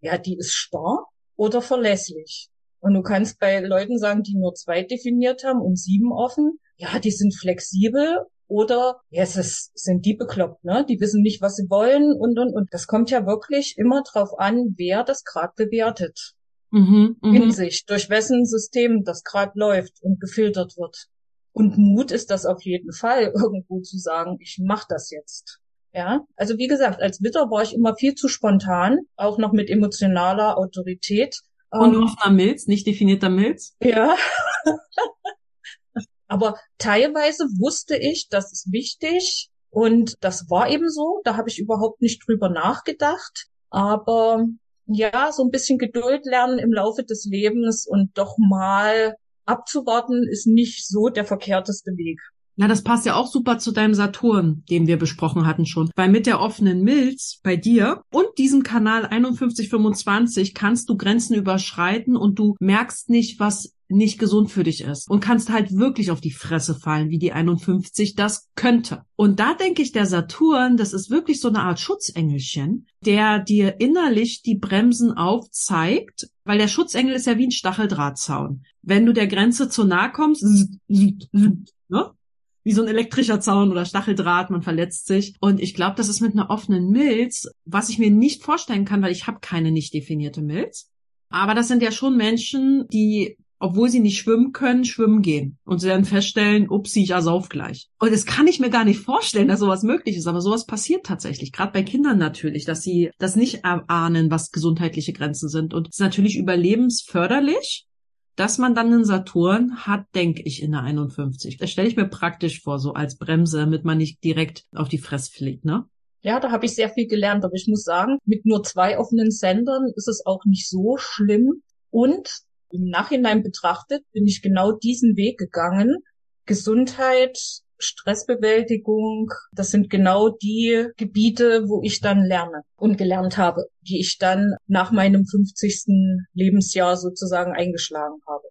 ja, die ist starr oder verlässlich. Und du kannst bei Leuten sagen, die nur zwei definiert haben und sieben offen, ja, die sind flexibel oder ja, es ist, sind die bekloppt, ne? Die wissen nicht, was sie wollen und und und. Das kommt ja wirklich immer drauf an, wer das gerade bewertet mhm, in mhm. sich, durch wessen System das gerade läuft und gefiltert wird. Und Mut ist das auf jeden Fall, irgendwo zu sagen, ich mach das jetzt. Ja, also wie gesagt, als Witter war ich immer viel zu spontan, auch noch mit emotionaler Autorität. Und ähm, offener Milz, nicht definierter Milz? Ja. Aber teilweise wusste ich, das ist wichtig und das war eben so. Da habe ich überhaupt nicht drüber nachgedacht. Aber ja, so ein bisschen Geduld lernen im Laufe des Lebens und doch mal abzuwarten, ist nicht so der verkehrteste Weg. Na, das passt ja auch super zu deinem Saturn, den wir besprochen hatten schon. Weil mit der offenen Milz bei dir und diesem Kanal 5125 kannst du Grenzen überschreiten und du merkst nicht, was nicht gesund für dich ist und kannst halt wirklich auf die Fresse fallen, wie die 51 das könnte. Und da denke ich, der Saturn, das ist wirklich so eine Art Schutzengelchen, der dir innerlich die Bremsen aufzeigt, weil der Schutzengel ist ja wie ein Stacheldrahtzaun. Wenn du der Grenze zu nahe kommst, ne? wie so ein elektrischer Zaun oder Stacheldraht, man verletzt sich. Und ich glaube, das ist mit einer offenen Milz, was ich mir nicht vorstellen kann, weil ich habe keine nicht definierte Milz. Aber das sind ja schon Menschen, die obwohl sie nicht schwimmen können, schwimmen gehen. Und sie dann feststellen, upsie, ich ersauf gleich. Und das kann ich mir gar nicht vorstellen, dass sowas möglich ist. Aber sowas passiert tatsächlich. Gerade bei Kindern natürlich, dass sie das nicht erahnen, was gesundheitliche Grenzen sind. Und es ist natürlich überlebensförderlich, dass man dann einen Saturn hat, denke ich, in der 51. Das stelle ich mir praktisch vor, so als Bremse, damit man nicht direkt auf die Fresse fliegt, ne? Ja, da habe ich sehr viel gelernt, aber ich muss sagen, mit nur zwei offenen Sendern ist es auch nicht so schlimm. Und im Nachhinein betrachtet bin ich genau diesen Weg gegangen. Gesundheit, Stressbewältigung, das sind genau die Gebiete, wo ich dann lerne und gelernt habe, die ich dann nach meinem 50. Lebensjahr sozusagen eingeschlagen habe.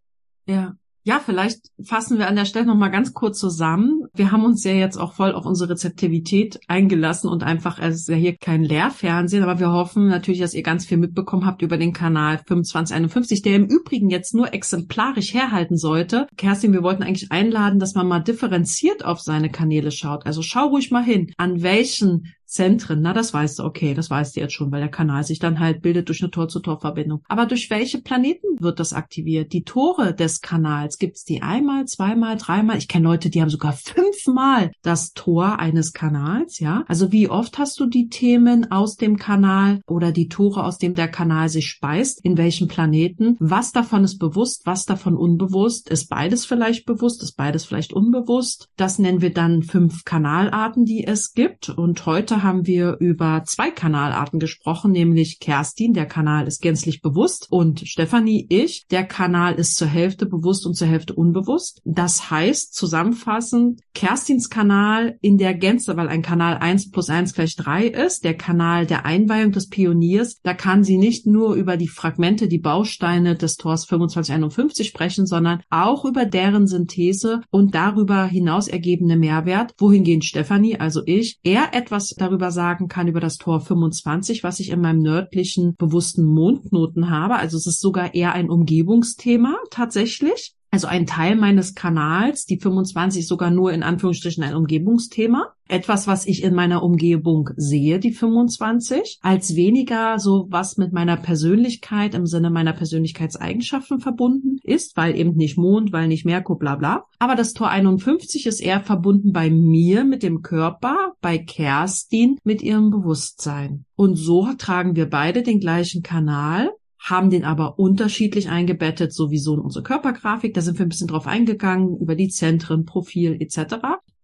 Ja. Ja, vielleicht fassen wir an der Stelle noch mal ganz kurz zusammen. Wir haben uns ja jetzt auch voll auf unsere Rezeptivität eingelassen und einfach, es ist ja hier kein Lehrfernsehen, aber wir hoffen natürlich, dass ihr ganz viel mitbekommen habt über den Kanal 2551, der im Übrigen jetzt nur exemplarisch herhalten sollte. Kerstin, wir wollten eigentlich einladen, dass man mal differenziert auf seine Kanäle schaut. Also schau ruhig mal hin, an welchen Zentren, na, das weißt du, okay, das weißt du jetzt schon, weil der Kanal sich dann halt bildet durch eine Tor-zu-Tor-Verbindung. Aber durch welche Planeten wird das aktiviert? Die Tore des Kanals, gibt's die einmal, zweimal, dreimal? Ich kenne Leute, die haben sogar fünfmal das Tor eines Kanals, ja? Also wie oft hast du die Themen aus dem Kanal oder die Tore, aus dem der Kanal sich speist? In welchen Planeten? Was davon ist bewusst, was davon unbewusst? Ist beides vielleicht bewusst, ist beides vielleicht unbewusst? Das nennen wir dann fünf Kanalarten, die es gibt. Und heute haben wir über zwei Kanalarten gesprochen, nämlich Kerstin, der Kanal ist gänzlich bewusst und Stefanie, ich, der Kanal ist zur Hälfte bewusst und zur Hälfte unbewusst. Das heißt zusammenfassend, Kerstins Kanal in der Gänze, weil ein Kanal eins plus eins gleich drei ist, der Kanal der Einweihung des Pioniers, da kann sie nicht nur über die Fragmente, die Bausteine des Tors 2551 sprechen, sondern auch über deren Synthese und darüber hinaus ergebene Mehrwert, wohingehend Stefanie, also ich, eher etwas darüber darüber sagen kann, über das Tor 25, was ich in meinem nördlichen bewussten Mondknoten habe. Also es ist sogar eher ein Umgebungsthema tatsächlich. Also ein Teil meines Kanals, die 25 sogar nur in Anführungsstrichen ein Umgebungsthema. Etwas, was ich in meiner Umgebung sehe, die 25, als weniger so was mit meiner Persönlichkeit im Sinne meiner Persönlichkeitseigenschaften verbunden ist, weil eben nicht Mond, weil nicht Merkur, bla bla. Aber das Tor 51 ist eher verbunden bei mir mit dem Körper, bei Kerstin mit ihrem Bewusstsein. Und so tragen wir beide den gleichen Kanal haben den aber unterschiedlich eingebettet, sowieso in unsere Körpergrafik. Da sind wir ein bisschen drauf eingegangen, über die Zentren, Profil etc.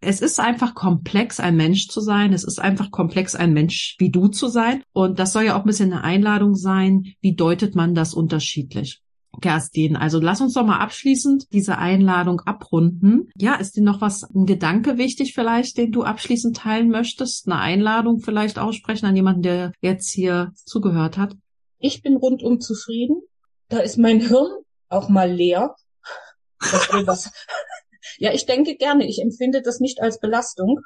Es ist einfach komplex, ein Mensch zu sein. Es ist einfach komplex, ein Mensch wie du zu sein. Und das soll ja auch ein bisschen eine Einladung sein. Wie deutet man das unterschiedlich? Kerstin, also lass uns doch mal abschließend diese Einladung abrunden. Ja, ist dir noch was, ein Gedanke wichtig vielleicht, den du abschließend teilen möchtest? Eine Einladung vielleicht aussprechen an jemanden, der jetzt hier zugehört hat? Ich bin rundum zufrieden. Da ist mein Hirn auch mal leer. Ja, ich denke gerne. Ich empfinde das nicht als Belastung.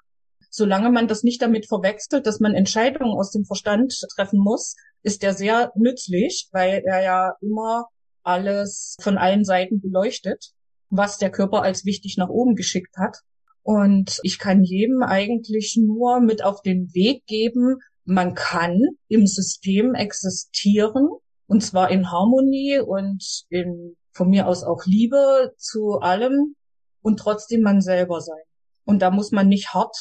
Solange man das nicht damit verwechselt, dass man Entscheidungen aus dem Verstand treffen muss, ist der sehr nützlich, weil er ja immer alles von allen Seiten beleuchtet, was der Körper als wichtig nach oben geschickt hat. Und ich kann jedem eigentlich nur mit auf den Weg geben, man kann im System existieren und zwar in Harmonie und in von mir aus auch Liebe zu allem und trotzdem man selber sein. Und da muss man nicht hart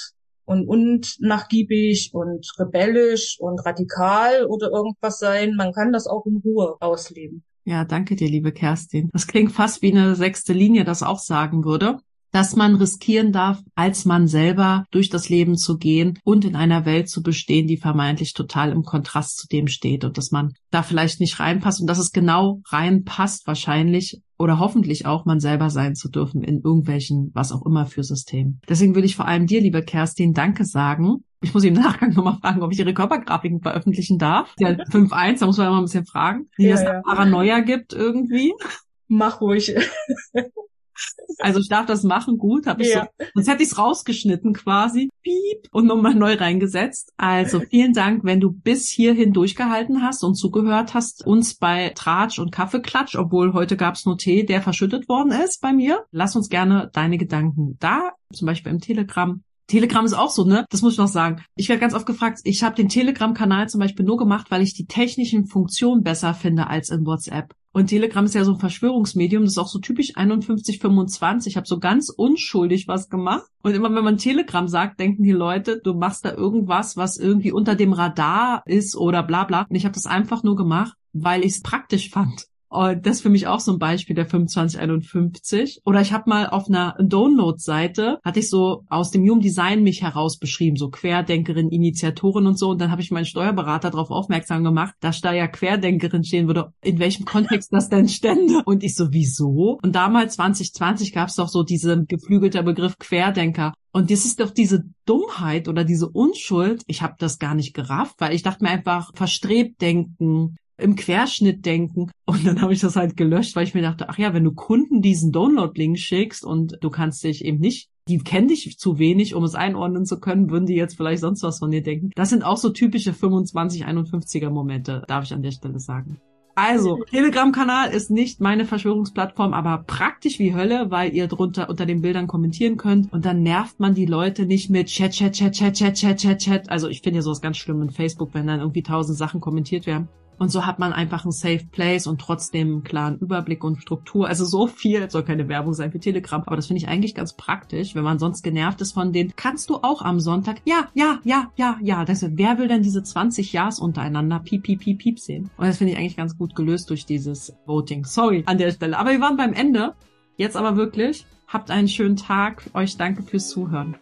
und unnachgiebig und rebellisch und radikal oder irgendwas sein. Man kann das auch in Ruhe ausleben. Ja, danke dir, liebe Kerstin. Das klingt fast wie eine sechste Linie, das auch sagen würde dass man riskieren darf, als man selber durch das Leben zu gehen und in einer Welt zu bestehen, die vermeintlich total im Kontrast zu dem steht und dass man da vielleicht nicht reinpasst und dass es genau reinpasst wahrscheinlich oder hoffentlich auch man selber sein zu dürfen in irgendwelchen, was auch immer für Systemen. Deswegen will ich vor allem dir, liebe Kerstin, Danke sagen. Ich muss im Nachgang nochmal fragen, ob ich ihre Körpergrafiken veröffentlichen darf. Ja, 5.1, da muss man immer ein bisschen fragen, wie ja, es ja. Paranoia gibt irgendwie. Mach ruhig. Also ich darf das machen, gut, habe ich ja. so. Sonst hätte ich es rausgeschnitten quasi, piep, und nochmal neu reingesetzt. Also vielen Dank, wenn du bis hierhin durchgehalten hast und zugehört hast, uns bei Tratsch und Kaffeeklatsch, obwohl heute gab's nur Tee, der verschüttet worden ist bei mir. Lass uns gerne deine Gedanken da, zum Beispiel im Telegram Telegram ist auch so, ne? Das muss ich noch sagen. Ich werde ganz oft gefragt, ich habe den Telegram-Kanal zum Beispiel nur gemacht, weil ich die technischen Funktionen besser finde als in WhatsApp. Und Telegram ist ja so ein Verschwörungsmedium, das ist auch so typisch 5125. Ich habe so ganz unschuldig was gemacht. Und immer wenn man Telegram sagt, denken die Leute, du machst da irgendwas, was irgendwie unter dem Radar ist oder bla bla. Und ich habe das einfach nur gemacht, weil ich es praktisch fand. Und das ist für mich auch so ein Beispiel der 2551. Oder ich habe mal auf einer Download-Seite, hatte ich so aus dem Human Design mich heraus beschrieben, so Querdenkerin, Initiatorin und so. Und dann habe ich meinen Steuerberater darauf aufmerksam gemacht, dass da ja Querdenkerin stehen würde, in welchem Kontext das denn stände. Und ich so, wieso? Und damals 2020 gab es doch so diese geflügelte Begriff Querdenker. Und das ist doch diese Dummheit oder diese Unschuld. Ich habe das gar nicht gerafft, weil ich dachte mir einfach, verstrebt denken, im Querschnitt denken. Und dann habe ich das halt gelöscht, weil ich mir dachte, ach ja, wenn du Kunden diesen Download-Link schickst und du kannst dich eben nicht die kennen dich zu wenig, um es einordnen zu können, würden die jetzt vielleicht sonst was von dir denken. Das sind auch so typische 25, 51er Momente, darf ich an der Stelle sagen. Also, Telegram-Kanal ist nicht meine Verschwörungsplattform, aber praktisch wie Hölle, weil ihr drunter unter den Bildern kommentieren könnt und dann nervt man die Leute nicht mit Chat, Chat, Chat, Chat, Chat, Chat, Chat, Chat. Also ich finde ja sowas ganz schlimm in Facebook, wenn dann irgendwie tausend Sachen kommentiert werden. Und so hat man einfach einen Safe Place und trotzdem einen klaren Überblick und Struktur. Also so viel soll keine Werbung sein für Telegram. Aber das finde ich eigentlich ganz praktisch, wenn man sonst genervt ist von denen. Kannst du auch am Sonntag? Ja, ja, ja, ja, ja. Das, wer will denn diese 20 Ja's untereinander piep, piep, piep, piep sehen? Und das finde ich eigentlich ganz gut gelöst durch dieses Voting. Sorry an der Stelle. Aber wir waren beim Ende. Jetzt aber wirklich. Habt einen schönen Tag. Euch danke fürs Zuhören.